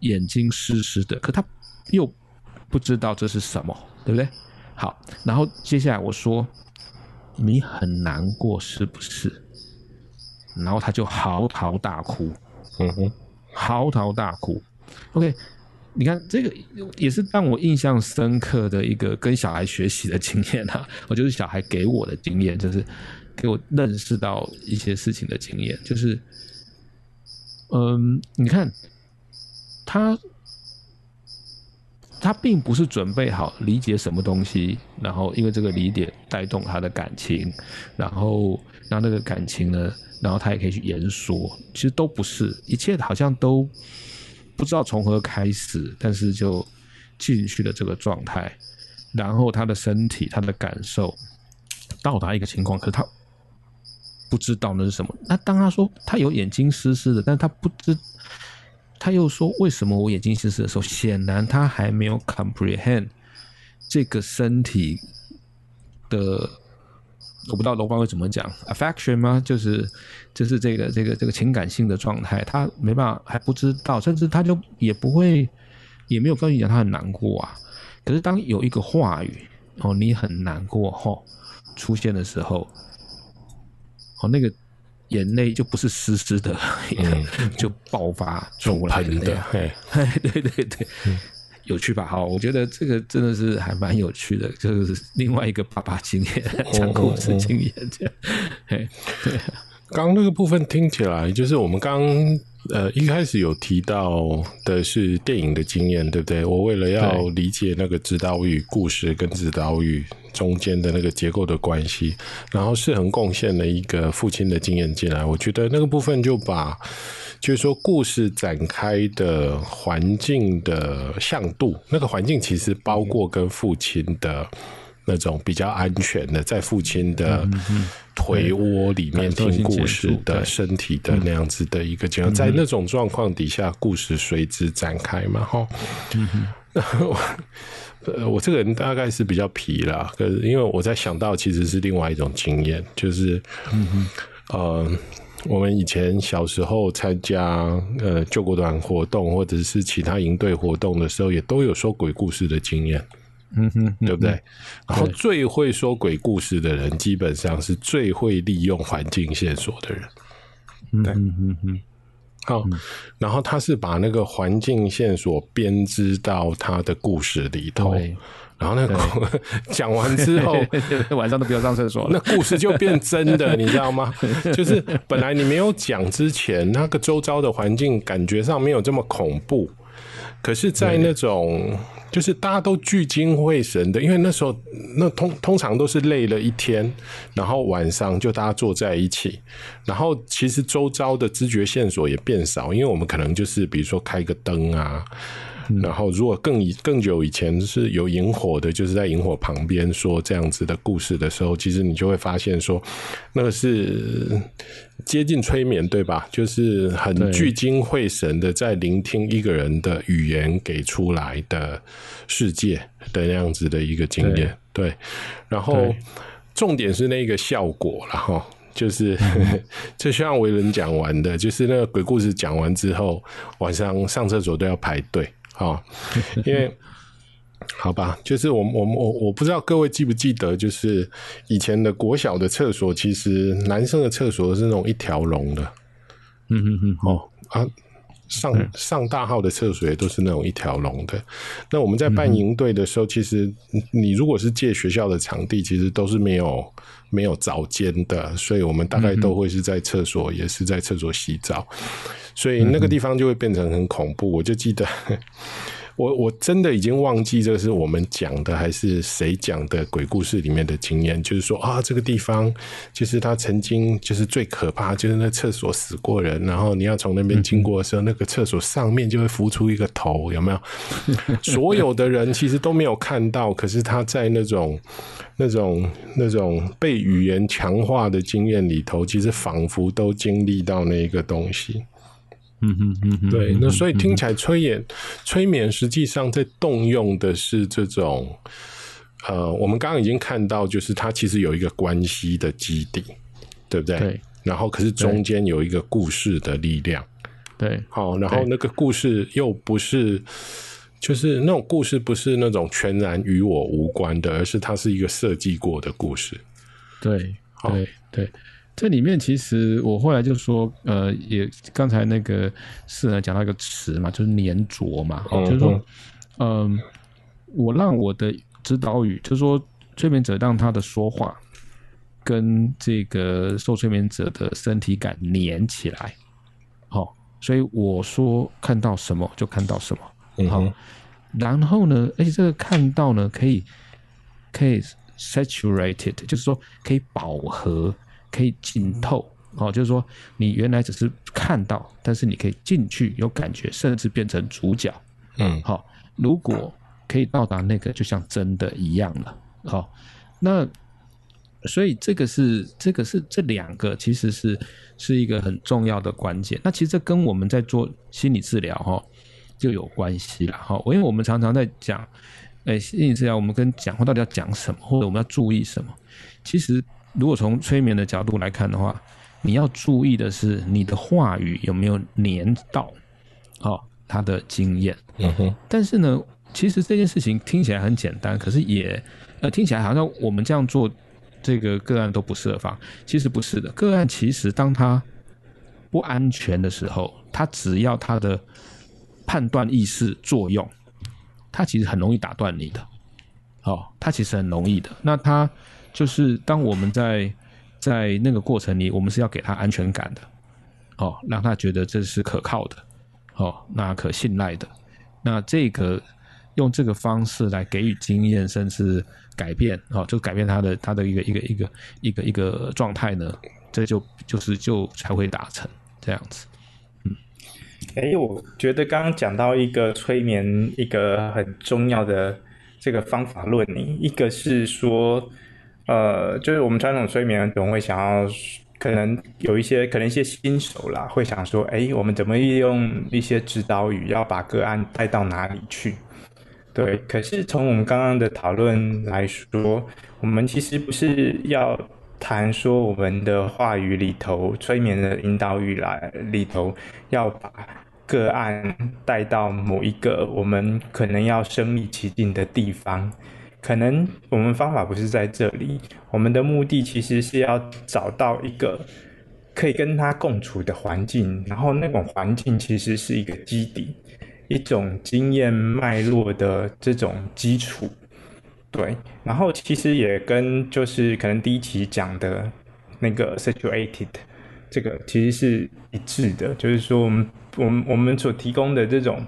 眼睛湿湿的，可他又不知道这是什么，对不对？好，然后接下来我说你很难过是不是？然后他就嚎啕大哭，嗯哼，嚎啕大哭。OK，你看这个也是让我印象深刻的一个跟小孩学习的经验啊，我就是小孩给我的经验，就是给我认识到一些事情的经验，就是，嗯，你看。他他并不是准备好理解什么东西，然后因为这个理解带动他的感情，然后让那个感情呢，然后他也可以去言说，其实都不是，一切好像都不知道从何开始，但是就进去了这个状态，然后他的身体、他的感受到达一个情况，可是他不知道那是什么。那当他说他有眼睛湿湿的，但是他不知。他又说：“为什么我眼睛近视的时候，显然他还没有 comprehend 这个身体的，我不知道楼方会怎么讲，affection 吗？就是就是这个这个这个情感性的状态，他没办法还不知道，甚至他就也不会，也没有跟你讲他很难过啊。可是当有一个话语哦，你很难过吼出现的时候，哦那个眼泪就不是湿湿的，嗯、就爆发出来的。嘿，对对对，嗯、有趣吧？好，我觉得这个真的是还蛮有趣的，就是另外一个爸爸经验，讲故事经验这样。嘿，对。刚刚那个部分听起来，就是我们刚呃一开始有提到的是电影的经验，对不对？我为了要理解那个指导语故事跟指导语中间的那个结构的关系，然后是很贡献了一个父亲的经验进来，我觉得那个部分就把就是说故事展开的环境的向度，那个环境其实包括跟父亲的。那种比较安全的，在父亲的腿窝里面听故事的身体的那样子的一个情况，在那种状况底下，故事随之展开嘛，哈。呃，我这个人大概是比较皮啦，可是因为我在想到其实是另外一种经验，就是，呃，我们以前小时候参加呃救国团活动或者是其他营队活动的时候，也都有说鬼故事的经验。嗯哼，对不对？然后最会说鬼故事的人，基本上是最会利用环境线索的人。对，嗯哼，好，然后他是把那个环境线索编织到他的故事里头，然后那个 讲完之后，晚上都不要上厕所，那故事就变真的，你知道吗？就是本来你没有讲之前，那个周遭的环境感觉上没有这么恐怖，可是，在那种。就是大家都聚精会神的，因为那时候那通通常都是累了一天，然后晚上就大家坐在一起，然后其实周遭的知觉线索也变少，因为我们可能就是比如说开个灯啊。然后，如果更以更久以前是有萤火的，就是在萤火旁边说这样子的故事的时候，其实你就会发现说，那个是接近催眠，对吧？就是很聚精会神的在聆听一个人的语言给出来的世界的那样子的一个经验。对，对，然后重点是那个效果，然后就是 就像维伦讲完的，就是那个鬼故事讲完之后，晚上上厕所都要排队。好，因为好吧，就是我我我我不知道各位记不记得，就是以前的国小的厕所，其实男生的厕所是那种一条龙的，嗯嗯嗯，哦啊，上上大号的厕所也都是那种一条龙的。那我们在办营队的时候，其实你如果是借学校的场地，其实都是没有没有澡间的，所以我们大概都会是在厕所，也是在厕所洗澡。所以那个地方就会变成很恐怖。我就记得，我我真的已经忘记这个是我们讲的还是谁讲的鬼故事里面的经验，就是说啊，这个地方就是他曾经就是最可怕，就是那厕所死过人，然后你要从那边经过的时候，那个厕所上面就会浮出一个头，有没有？所有的人其实都没有看到，可是他在那种那种那种被语言强化的经验里头，其实仿佛都经历到那一个东西。嗯哼嗯哼，对，那所以听起来催眠，催眠实际上在动用的是这种，呃，我们刚刚已经看到，就是它其实有一个关系的基底，对不对？对。然后可是中间有一个故事的力量，对。好，然后那个故事又不是，就是那种故事不是那种全然与我无关的，而是它是一个设计过的故事。对，好，对，对。这里面其实我后来就说，呃，也刚才那个是呢讲到一个词嘛，就是黏着嘛，嗯、就是说，嗯、呃，我让我的指导语，就是说催眠者让他的说话跟这个受催眠者的身体感粘起来，好、哦，所以我说看到什么就看到什么，好、嗯，然后呢，而且这个看到呢可以可以 saturated，就是说可以饱和。可以浸透，哦，就是说你原来只是看到，但是你可以进去有感觉，甚至变成主角，嗯，好，如果可以到达那个，就像真的一样了，好，那所以这个是这个是这两个其实是是一个很重要的关键。那其实这跟我们在做心理治疗哈就有关系了哈，因为我们常常在讲，哎，心理治疗我们跟讲话到底要讲什么，或者我们要注意什么，其实。如果从催眠的角度来看的话，你要注意的是你的话语有没有黏到，哦，他的经验。嗯哼。但是呢，其实这件事情听起来很简单，可是也呃听起来好像我们这样做这个个案都不设防，其实不是的。个案其实当他不安全的时候，他只要他的判断意识作用，他其实很容易打断你的。哦，他其实很容易的。那他就是当我们在在那个过程里，我们是要给他安全感的。哦，让他觉得这是可靠的，哦，那可信赖的。那这个用这个方式来给予经验，甚至改变，哦，就改变他的他的一个一个一个一个一个状态呢，这就就是就才会达成这样子。嗯，哎，我觉得刚刚讲到一个催眠一个很重要的这个方法论，一个是说，呃，就是我们传统催眠总会想要。可能有一些，可能一些新手啦，会想说，哎，我们怎么利用一些指导语，要把个案带到哪里去？对，可是从我们刚刚的讨论来说，我们其实不是要谈说我们的话语里头，催眠的引导语来里头，要把个案带到某一个我们可能要身历其境的地方。可能我们方法不是在这里，我们的目的其实是要找到一个可以跟他共处的环境，然后那种环境其实是一个基底，一种经验脉络的这种基础，对。然后其实也跟就是可能第一期讲的那个 situated 这个其实是一致的，就是说我们我们我们所提供的这种。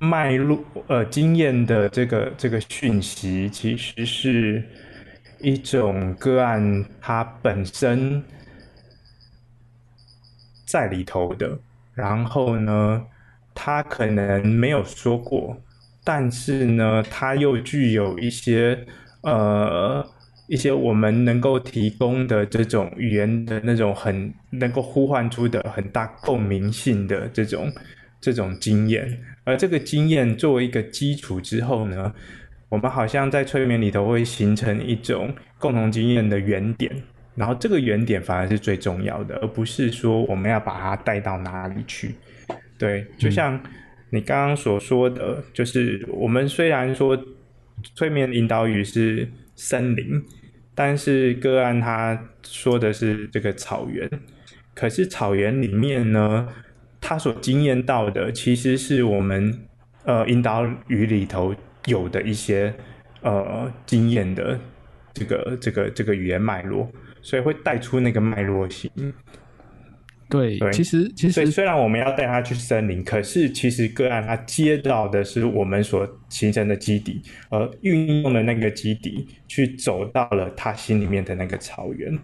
脉络呃，经验的这个这个讯息，其实是一种个案，它本身在里头的。然后呢，他可能没有说过，但是呢，他又具有一些呃一些我们能够提供的这种语言的那种很能够呼唤出的很大共鸣性的这种这种经验。而这个经验作为一个基础之后呢，我们好像在催眠里头会形成一种共同经验的原点，然后这个原点反而是最重要的，而不是说我们要把它带到哪里去。对，就像你刚刚所说的，就是我们虽然说催眠引导语是森林，但是个案他说的是这个草原，可是草原里面呢，他所经验到的，其实是我们呃引导语里头有的一些呃经验的这个这个这个语言脉络，所以会带出那个脉络性。对，对，其实其实虽然我们要带他去森林，可是其实个案他接到的是我们所形成的基底，而运用了那个基底去走到了他心里面的那个草原。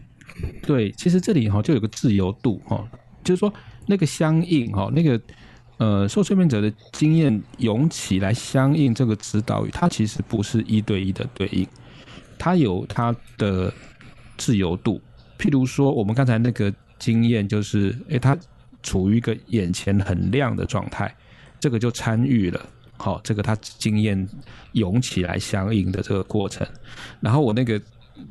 对，其实这里哈就有个自由度哈，就是说。那个相应哈，那个呃，受催眠者的经验涌起来相应这个指导语，它其实不是一对一的对应，它有它的自由度。譬如说，我们刚才那个经验就是，诶，他处于一个眼前很亮的状态，这个就参与了，好，这个他经验涌起来相应的这个过程。然后我那个，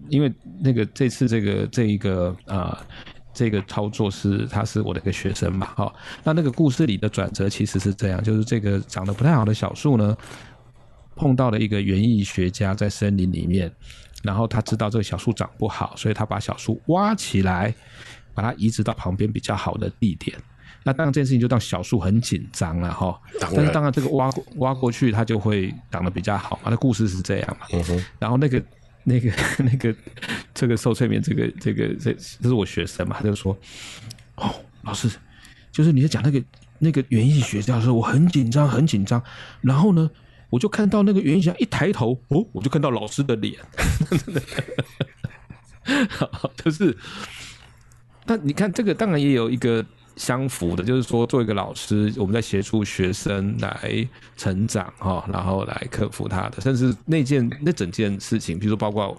因为那个这次这个这一个啊。这个操作是，他是我的一个学生嘛，哈，那那个故事里的转折其实是这样，就是这个长得不太好的小树呢，碰到了一个园艺学家在森林里面，然后他知道这个小树长不好，所以他把小树挖起来，把它移植到旁边比较好的地点。那当然这件事情就让小树很紧张了，哈。但是当然这个挖挖过去，它就会长得比较好嘛。那故事是这样嘛。嗯。然后那个。那个 那个这个受催眠这个这个这这是我学生嘛，他就说哦，老师，就是你在讲那个那个园艺学家的时候，我很紧张很紧张，然后呢，我就看到那个园艺学家一抬头，哦，我就看到老师的脸，就是，那你看这个当然也有一个。相符的，就是说，做一个老师，我们在协助学生来成长哈，然后来克服他的，甚至那件那整件事情，比如说包括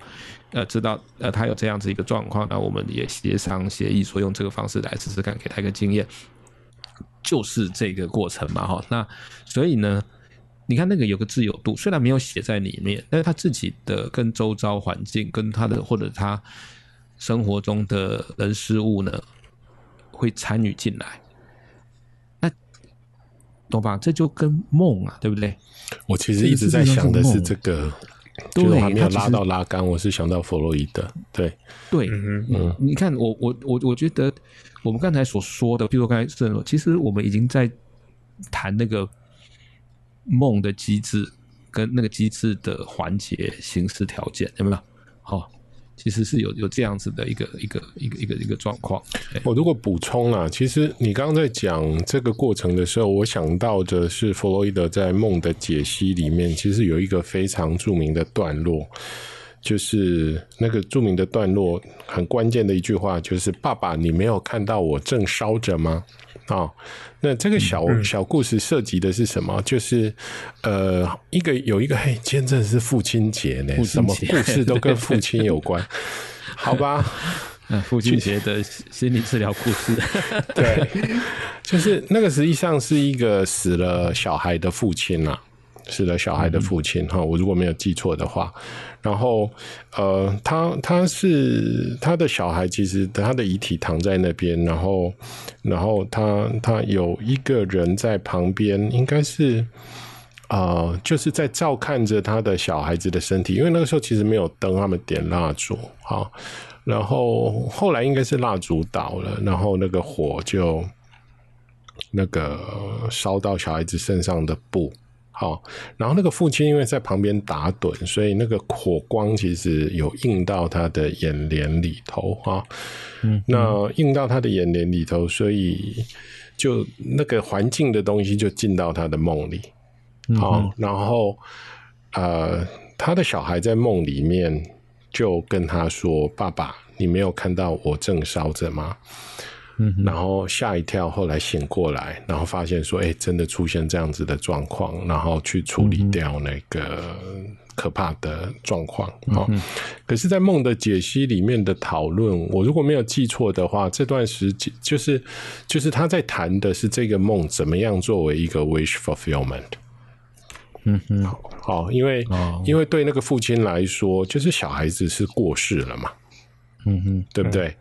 呃，知道呃他有这样子一个状况，那我们也协商协议说用这个方式来试试看，给他一个经验，就是这个过程嘛哈。那所以呢，你看那个有个自由度，虽然没有写在里面，但是他自己的跟周遭环境，跟他的或者他生活中的人事物呢。会参与进来，那懂吧？这就跟梦啊，对不对？我其实一直在想的是这个就是我还没有拉到拉杆，我是想到弗洛伊德。对对，嗯嗯，你看我我我我觉得我们刚才所说的，比如说刚才是，其实我们已经在谈那个梦的机制跟那个机制的环节形式条件，有没有？好。其实是有有这样子的一个一个一个一个一个状况。我如果补充啊，其实你刚刚在讲这个过程的时候，我想到的是弗洛伊德在梦的解析里面，其实有一个非常著名的段落，就是那个著名的段落很关键的一句话，就是“爸爸，你没有看到我正烧着吗？”啊、哦，那这个小、嗯、小故事涉及的是什么？就是呃，一个有一个嘿，今天真的是父亲节呢，什么故事都跟父亲有关，好吧？嗯，父亲节的心理治疗故事，对，就是那个实际上是一个死了小孩的父亲啊，死了小孩的父亲哈、我如果没有记错的话。然后，呃，他他是他的小孩，其实他的遗体躺在那边，然后，然后他他有一个人在旁边，应该是、呃，就是在照看着他的小孩子的身体，因为那个时候其实没有灯，他们点蜡烛，好，然后后来应该是蜡烛倒了，然后那个火就那个烧到小孩子身上的布。好，然后那个父亲因为在旁边打盹，所以那个火光其实有映到他的眼帘里头啊。嗯，那映到他的眼帘里头，所以就那个环境的东西就进到他的梦里。好，嗯，然后呃，他的小孩在梦里面就跟他说：“爸爸，你没有看到我正烧着吗？”嗯，然后吓一跳，后来醒过来，然后发现说，哎，真的出现这样子的状况，然后去处理掉那个可怕的状况。好，嗯，可是，在梦的解析里面的讨论，我如果没有记错的话，这段时间就是就是他在谈的是这个梦怎么样作为一个 wish fulfillment。嗯哼，好，因为，哦，因为对那个父亲来说，就是小孩子是过世了嘛。嗯哼，对不对？嗯、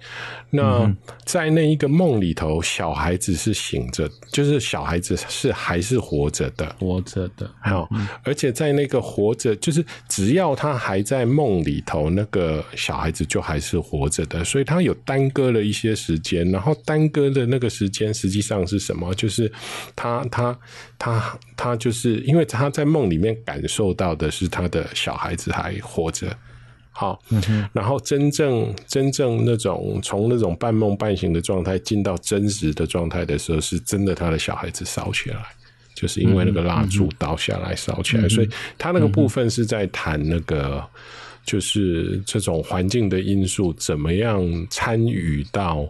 那在那一个梦里头，小孩子是醒着，就是小孩子是还是活着的，活着的。好、嗯，而且在那个活着，就是只要他还在梦里头，那个小孩子就还是活着的。所以他有耽搁了一些时间，然后耽搁的那个时间实际上是什么？就是他他他他就是因为他在梦里面感受到的是他的小孩子还活着。好，然后真正真正那种从那种半梦半醒的状态进到真实的状态的时候，是真的他的小孩子烧起来，就是因为那个蜡烛倒下来烧起来，所以他那个部分是在谈那个就是这种环境的因素怎么样参与到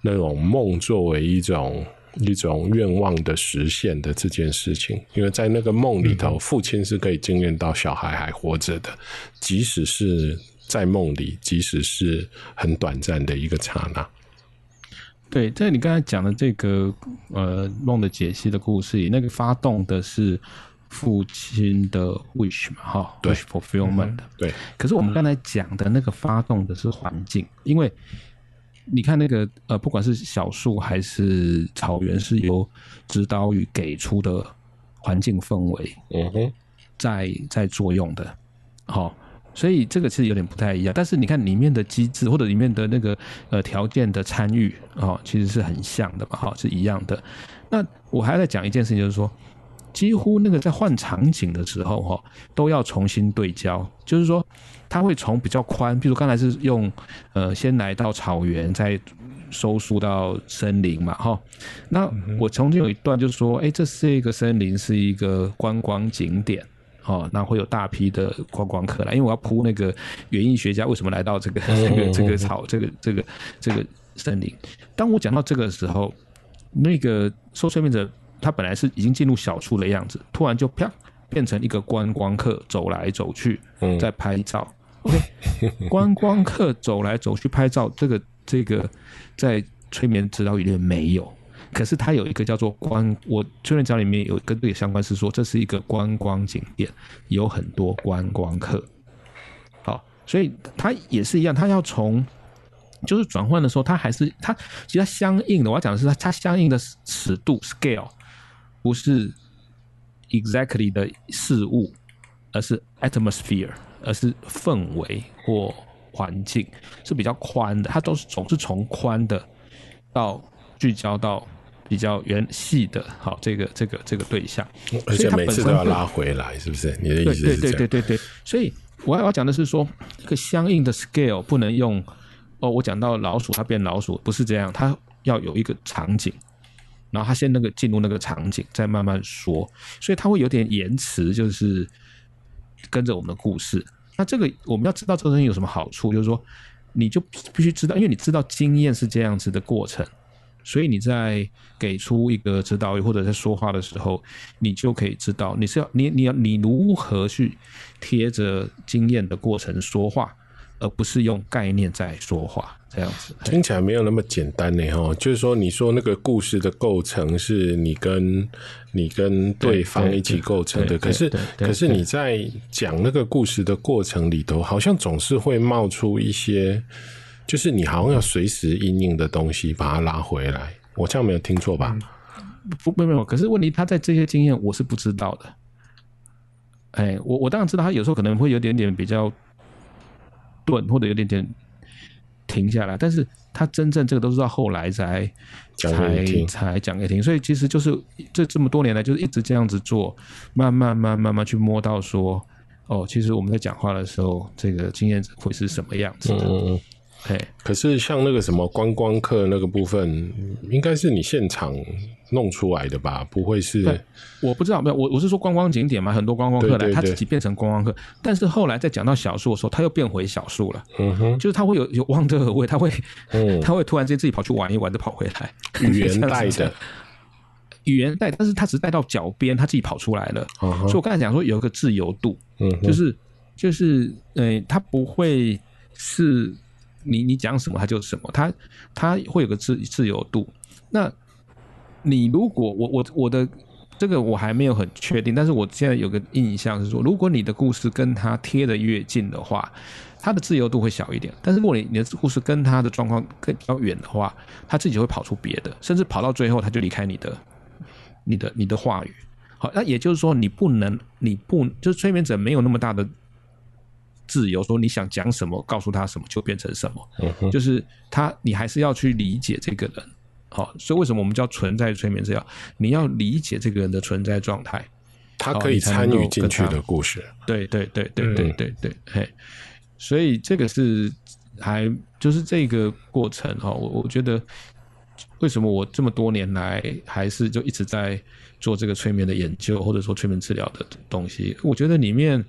那种梦作为一种。一种愿望的实现的这件事情，因为在那个梦里头，父亲是可以经验到小孩还活着的，即使是在梦里，即使是很短暂的一个刹那。对，在你刚才讲的这个呃梦的解析的故事里，那个发动的是父亲的 wish 嘛，哈，wish fulfillment。对，可是我们刚才讲的那个发动的是环境，因为。你看那个呃，不管是小树还是草原，是由指导语给出的环境氛围，嗯哼，在在作用的，好、哦，所以这个其实有点不太一样。但是你看里面的机制或者里面的那个呃条件的参与，哦，其实是很像的嘛，哈、哦，是一样的。那我还要再讲一件事情，就是说，几乎那个在换场景的时候，哈、哦，都要重新对焦，就是说。他会从比较宽，比如刚才是用，呃，先来到草原，再收缩到森林嘛，哈。那我曾经有一段就是说，哎，这是一个森林，是一个观光景点，哦，那会有大批的观光客来，因为我要铺那个园艺学家为什么来到这个这个这个草这个这个这个森林。当我讲到这个时候，那个受催眠者他本来是已经进入小树的样子，突然就啪变成一个观光客走来走去，在拍照。OK，观光客走来走去拍照，这个这个在催眠指导语里面没有，可是它有一个叫做观，我催眠指导里面有跟这个相关是说，这是一个观光景点，有很多观光客。好，所以它也是一样，它要从就是转换的时候，它还是它其实它相应的，我要讲的是它它相应的尺度 scale 不是 exactly 的事物，而是 atmosphere。而是氛围或环境是比较宽的，它都是总是从宽的到聚焦到比较圆细的，好，这个这个这个对象，而且每次都要拉回来，是不是？你的意思是？对对对对对，所以我要讲的是说，一个相应的 scale 不能用哦，我讲到老鼠它变老鼠不是这样，它要有一个场景。然后他先那个进入那个场景，再慢慢说，所以他会有点延迟，就是跟着我们的故事。那这个我们要知道这个东西有什么好处，就是说你就必须知道，因为你知道经验是这样子的过程，所以你在给出一个指导或者在说话的时候，你就可以知道你是要你你要你如何去贴着经验的过程说话。而不是用概念在说话，这样子听起来没有那么简单呢。哈，就是说，你说那个故事的构成是你跟你跟对方一起构成的，可是可是你在讲那个故事的过程里头，好像总是会冒出一些，就是你好像要随时应应的东西，把它拉回来。我这样没有听错吧？不，没有没有。可是问题，他在这些经验，我是不知道的。哎，我我当然知道，他有时候可能会有点点比较。顿或者有点点停下来，但是他真正这个都是到后来才才才讲给听，所以其实就是这这么多年来就是一直这样子做，慢慢慢慢慢去摸到说，哦，其实我们在讲话的时候，这个经验会是什么样子的。可是像那个什么观光客那个部分，应该是你现场弄出来的吧？不会是？我不知道，没有我我是说观光景点嘛，很多观光客来，对对对，他自己变成观光客，但是后来再讲到小树的时候，他又变回小树了。嗯哼，就是他会有有忘这个味，他会，嗯，他会突然间自己跑去玩一玩，就跑回来。语言 带的，语言带，但是他只是带到脚边，他自己跑出来了。所以我刚才讲说有一个自由度，嗯，就是就是，呃，他不会是。你你讲什么，他就什么，他他会有个自自由度。那你如果我我我的这个我还没有很确定，但是我现在有个印象是说，如果你的故事跟他贴得越近的话，他的自由度会小一点。但是如果你你的故事跟他的状况更比较远的话，他自己会跑出别的，甚至跑到最后他就离开你的你的你的话语。好，那也就是说，你不能你不就是催眠者没有那么大的。自由说你想讲什么，告诉他什么就变成什么，嗯、就是他，你还是要去理解这个人，好，所以为什么我们叫存在催眠？治疗你要理解这个人的存在状态，他可以参与进去的故事。对对对对对对对，嘿、嗯，所以这个是还就是这个过程哈，我我觉得为什么我这么多年来还是就一直在做这个催眠的研究，或者说催眠治疗的东西，我觉得里面。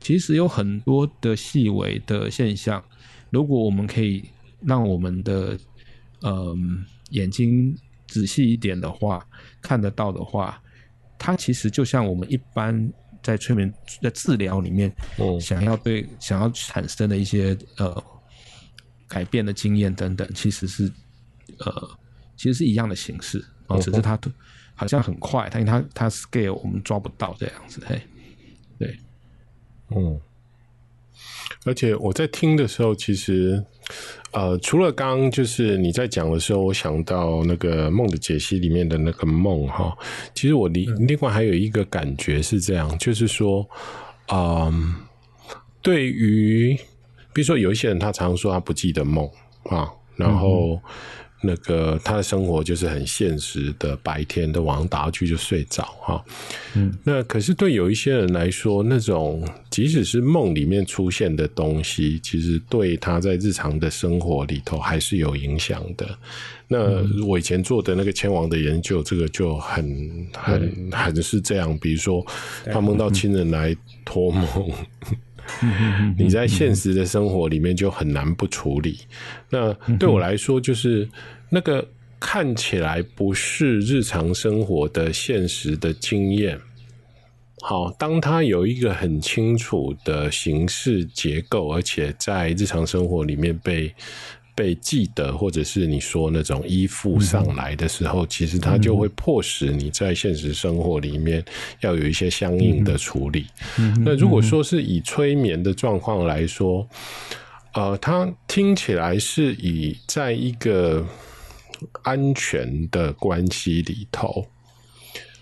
其实有很多的细微的现象，如果我们可以让我们的嗯、呃、眼睛仔细一点的话，看得到的话，它其实就像我们一般在催眠在治疗里面，想要对、嗯、想要产生的一些呃改变的经验等等，其实是呃其实是一样的形式啊，只是它好像很快，但它它 scale 我们抓不到这样子，嘿，对。嗯，而且我在听的时候，其实，呃，除了刚刚就是你在讲的时候，我想到那个梦的解析里面的那个梦哈，其实我另另外还有一个感觉是这样，就是说，嗯，对于比如说有一些人，他常常说他不记得梦啊，然后。那个他的生活就是很现实的，白天都晚上打过去就睡着哈。嗯，那可是对有一些人来说，那种即使是梦里面出现的东西，其实对他在日常的生活里头还是有影响的。那我以前做的那个千王的研究，这个就很很很是这样。比如说，他梦到亲人来托梦。你在现实的生活里面就很难不处理。那对我来说，就是那个看起来不是日常生活的现实的经验。好，当它有一个很清楚的形式结构，而且在日常生活里面被。被记得，或者是你说那种依附上来的时候，嗯、其实它就会迫使你在现实生活里面要有一些相应的处理。嗯、那如果说是以催眠的状况来说，呃，它听起来是以在一个安全的关系里头，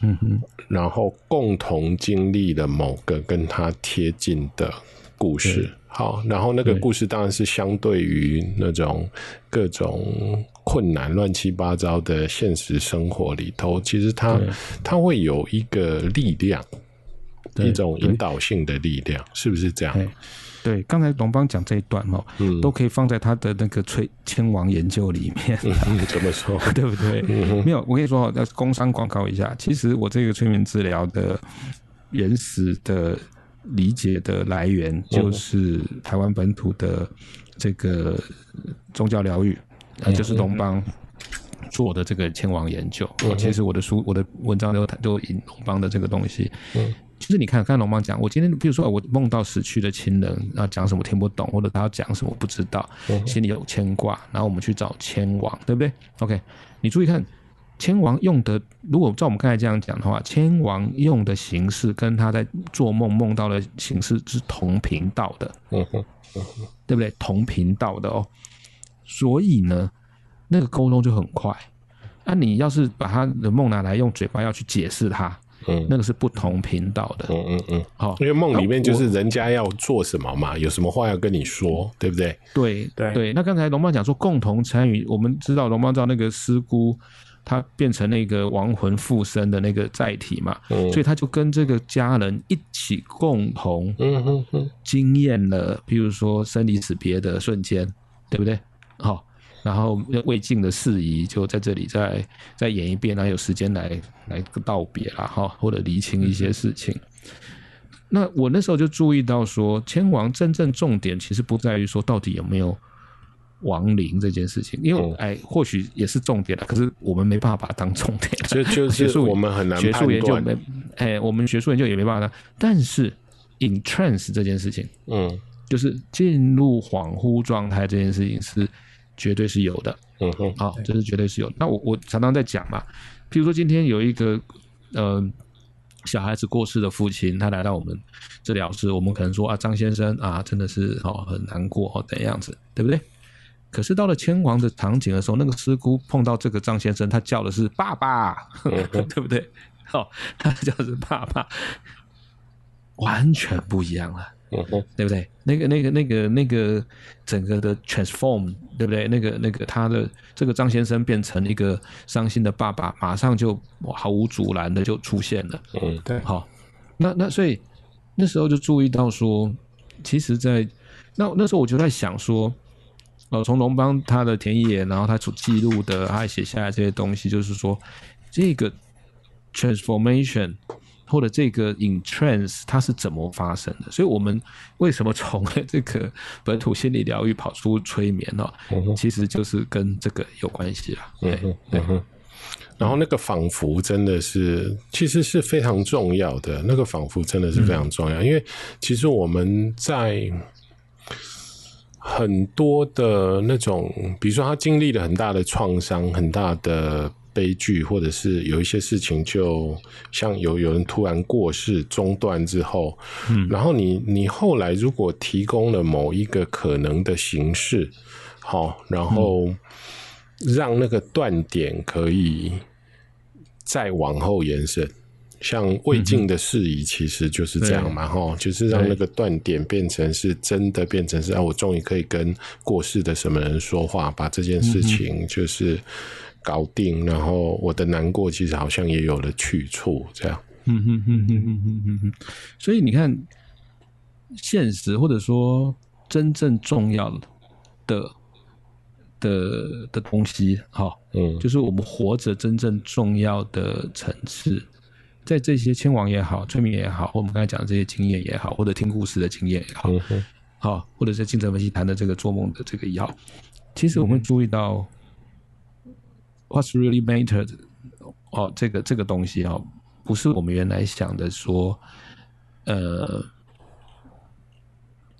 嗯哼，然后共同经历了某个跟他贴近的故事。好，然后那个故事当然是相对于那种各种困难、乱七八糟的现实生活里头，其实它它会有一个力量，一种引导性的力量，是不是这样？对，刚才龙邦讲这一段哦，嗯，都可以放在他的那个催牵王研究里面。嗯，怎么说？对不对？嗯，没有，我跟你说，要工商广告一下。其实我这个催眠治疗的原始的理解的来源，就是台湾本土的这个宗教疗愈，嗯，就是龙邦做的这个千王研究。嗯，其实我的书、我的文章都都引龙邦的这个东西。嗯。其实你看，刚才龙邦讲，我今天比如说我梦到死去的亲人，然后讲什么听不懂，或者他要讲什么不知道，心里有牵挂，然后我们去找牵王，对不对？OK，你注意看，牵王用的，如果照我们刚才这样讲的话，千王用的形式跟他在做梦梦到的形式是同频道的，嗯哼，对不对？同频道的哦，所以呢，那个沟通就很快。那、啊、你要是把他的梦拿来用嘴巴要去解释它。嗯，那个是不同频道的。嗯嗯嗯，好，因为梦里面就是人家要做什么嘛，有什么话要跟你说，对不对？对对对。那刚才龙邦讲说共同参与，我们知道龙邦知道那个师姑，他变成那个亡魂附身的那个载体嘛，嗯，所以他就跟这个家人一起共同，嗯哼哼，经验了，比如说生离死别的瞬间，对不对？好。然后未尽的事宜就在这里再再演一遍，然后有时间来来道别了哈，或者厘清一些事情。那我那时候就注意到说，千王真正重点其实不在于说到底有没有亡灵这件事情，因为哎，或许也是重点了，可是我们没办法把它当重点，就就是我们很难学术研究没哎，我们学术研究也没办法。但是 in trance 这件事情，嗯，就是进入恍惚状态这件事情是。绝对是有的，嗯哼，好，这是绝对是有的。那我我常常在讲嘛，譬如说今天有一个呃小孩子过世的父亲，他来到我们治疗室，我们可能说啊，张先生啊，真的是哦很难过哦怎样子，对不对？可是到了千王的场景的时候，那个师姑碰到这个张先生，他叫的是爸爸，嗯、对不对？哦，他叫的是爸爸，完全不一样了。对不对？那个、那个、那个、那个整个的 transform，对不对？那个、那个他的这个张先生变成一个伤心的爸爸，马上就毫无阻拦的就出现了。嗯，对。好，那那所以那时候就注意到说，其实在，在那那时候我就在想说，呃，从龙邦他的田野，然后他所记录的，他写下来这些东西，就是说这个 transformation。或者这个 in trance 它是怎么发生的？所以我们为什么从这个本土心理疗愈跑出催眠呢？嗯，其实就是跟这个有关系啦。对对，嗯。然后那个仿佛真的是，其实是非常重要的。那个仿佛真的是非常重要，嗯，因为其实我们在很多的那种，比如说他经历了很大的创伤，很大的。悲剧，或者是有一些事情，就像有有人突然过世中断之后，嗯，然后你你后来如果提供了某一个可能的形式，好，然后让那个断点可以再往后延伸，像魏晋的事宜，其实就是这样嘛，哈，就是让那个断点变成是真的，变成是啊，我终于可以跟过世的什么人说话，把这件事情就是。搞定，然后我的难过其实好像也有了去处，这样。嗯哼哼哼哼哼哼哼。所以你看，现实或者说真正重要的的的东西，哈，嗯，就是我们活着真正重要的层次，在这些亲王也好，催眠也好，或我们刚才讲的这些经验也好，或者听故事的经验也好，好、嗯，或者是精神分析谈的这个做梦的这个也好，其实我们注意到。What's really mattered？哦，这个这个东西哦，不是我们原来想的说，呃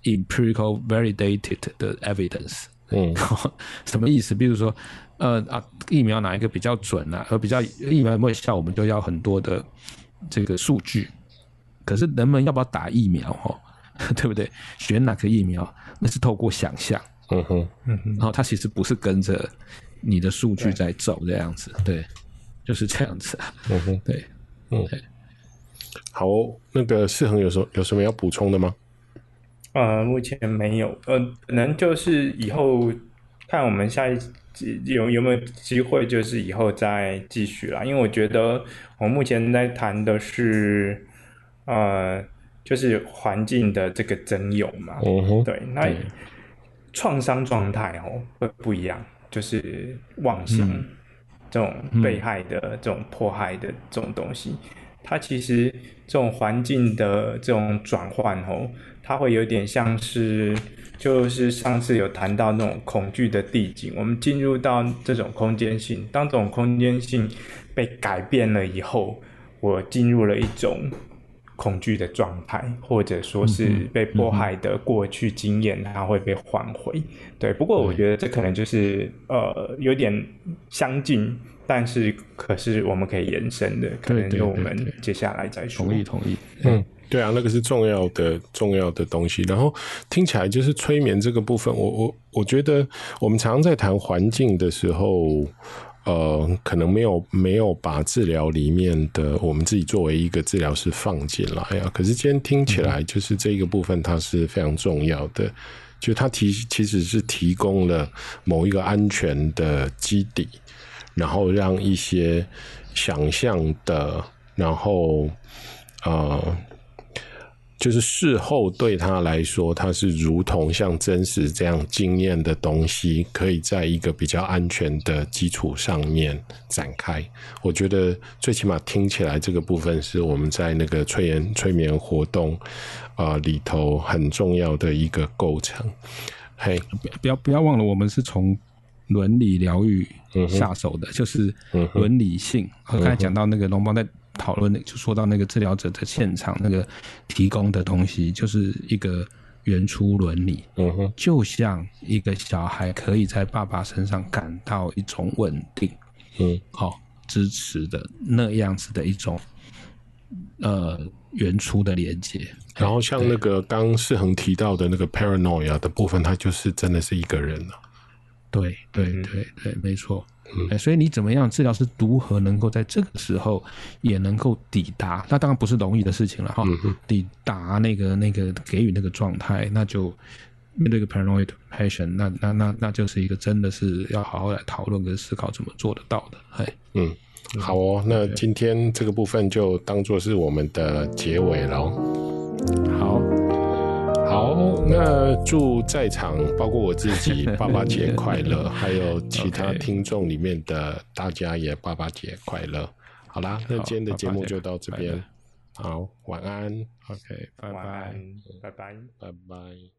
，empirical validated 的 evidence。嗯，什么意思？比如说，呃啊，疫苗哪一个比较准啊？而比较疫苗有没有效，我们就要很多的这个数据。可是人们要不要打疫苗？哦，对不对？选哪个疫苗，那是透过想象。嗯哼，嗯哼，然后它其实不是跟着。你的数据在走这样子，对，对，就是这样子。嗯哼，对，嗯，好，那个世恒有什么有什么要补充的吗？呃，目前没有，呃，可能就是以后看我们下一集有有没有机会，就是以后再继续啦。因为我觉得我目前在谈的是，呃，就是环境的这个征友嘛。嗯哼，对，那创伤状态哦会不一样，就是妄想、嗯、这种被害的、嗯、这种迫害的这种东西，它其实这种环境的这种转换哦。它会有点像是，就是上次有谈到那种恐惧的递进，我们进入到这种空间性，当这种空间性被改变了以后，我进入了一种恐惧的状态，或者说是被迫害的过去经验，它会被唤回。对，不过我觉得这可能就是呃有点相近，但是可是我们可以延伸的，可能就我们接下来再说。同意，同意，嗯。对啊，那个是重要的重要的东西。然后听起来就是催眠这个部分，我我我觉得我们常常在谈环境的时候，呃，可能没有没有把治疗里面的我们自己作为一个治疗师放进来啊。可是今天听起来，就是这个部分它是非常重要的，就它提其实是提供了某一个安全的基底，然后让一些想象的，然后呃。就是事后对他来说，他是如同像真实这样经验的东西，可以在一个比较安全的基础上面展开。我觉得最起码听起来这个部分是我们在那个催眠催眠活动啊、呃、里头很重要的一个构成。嘿，不要不要忘了，我们是从伦理疗愈下手的，嗯、就是伦理性。我、嗯、刚才讲到那个龙邦在。讨论就说到那个治疗者在现场，那个提供的东西就是一个原初伦理，嗯哼，就像一个小孩可以在爸爸身上感到一种稳定，嗯，好、哦、支持的那样子的一种呃原初的连接。然后像那个刚世恒提到的那个 paranoia 的部分，它就是真的是一个人了。对对对对，没错。嗯，所以你怎么样？治疗师如何能够在这个时候也能够抵达？那当然不是容易的事情了哈。嗯、抵达那个那个给予那个状态，那就面对一个 paranoid patient，那那那那就是一个真的是要好好来讨论跟思考怎么做得到的。哎，嗯，好哦。那今天这个部分就当做是我们的结尾了。好。好，那祝在场包括我自己爸爸节快乐，还有其他 听众里面的大家也爸爸节快乐。好啦，那今天的节目就到这边。好，晚安。OK，拜拜，拜拜，拜拜。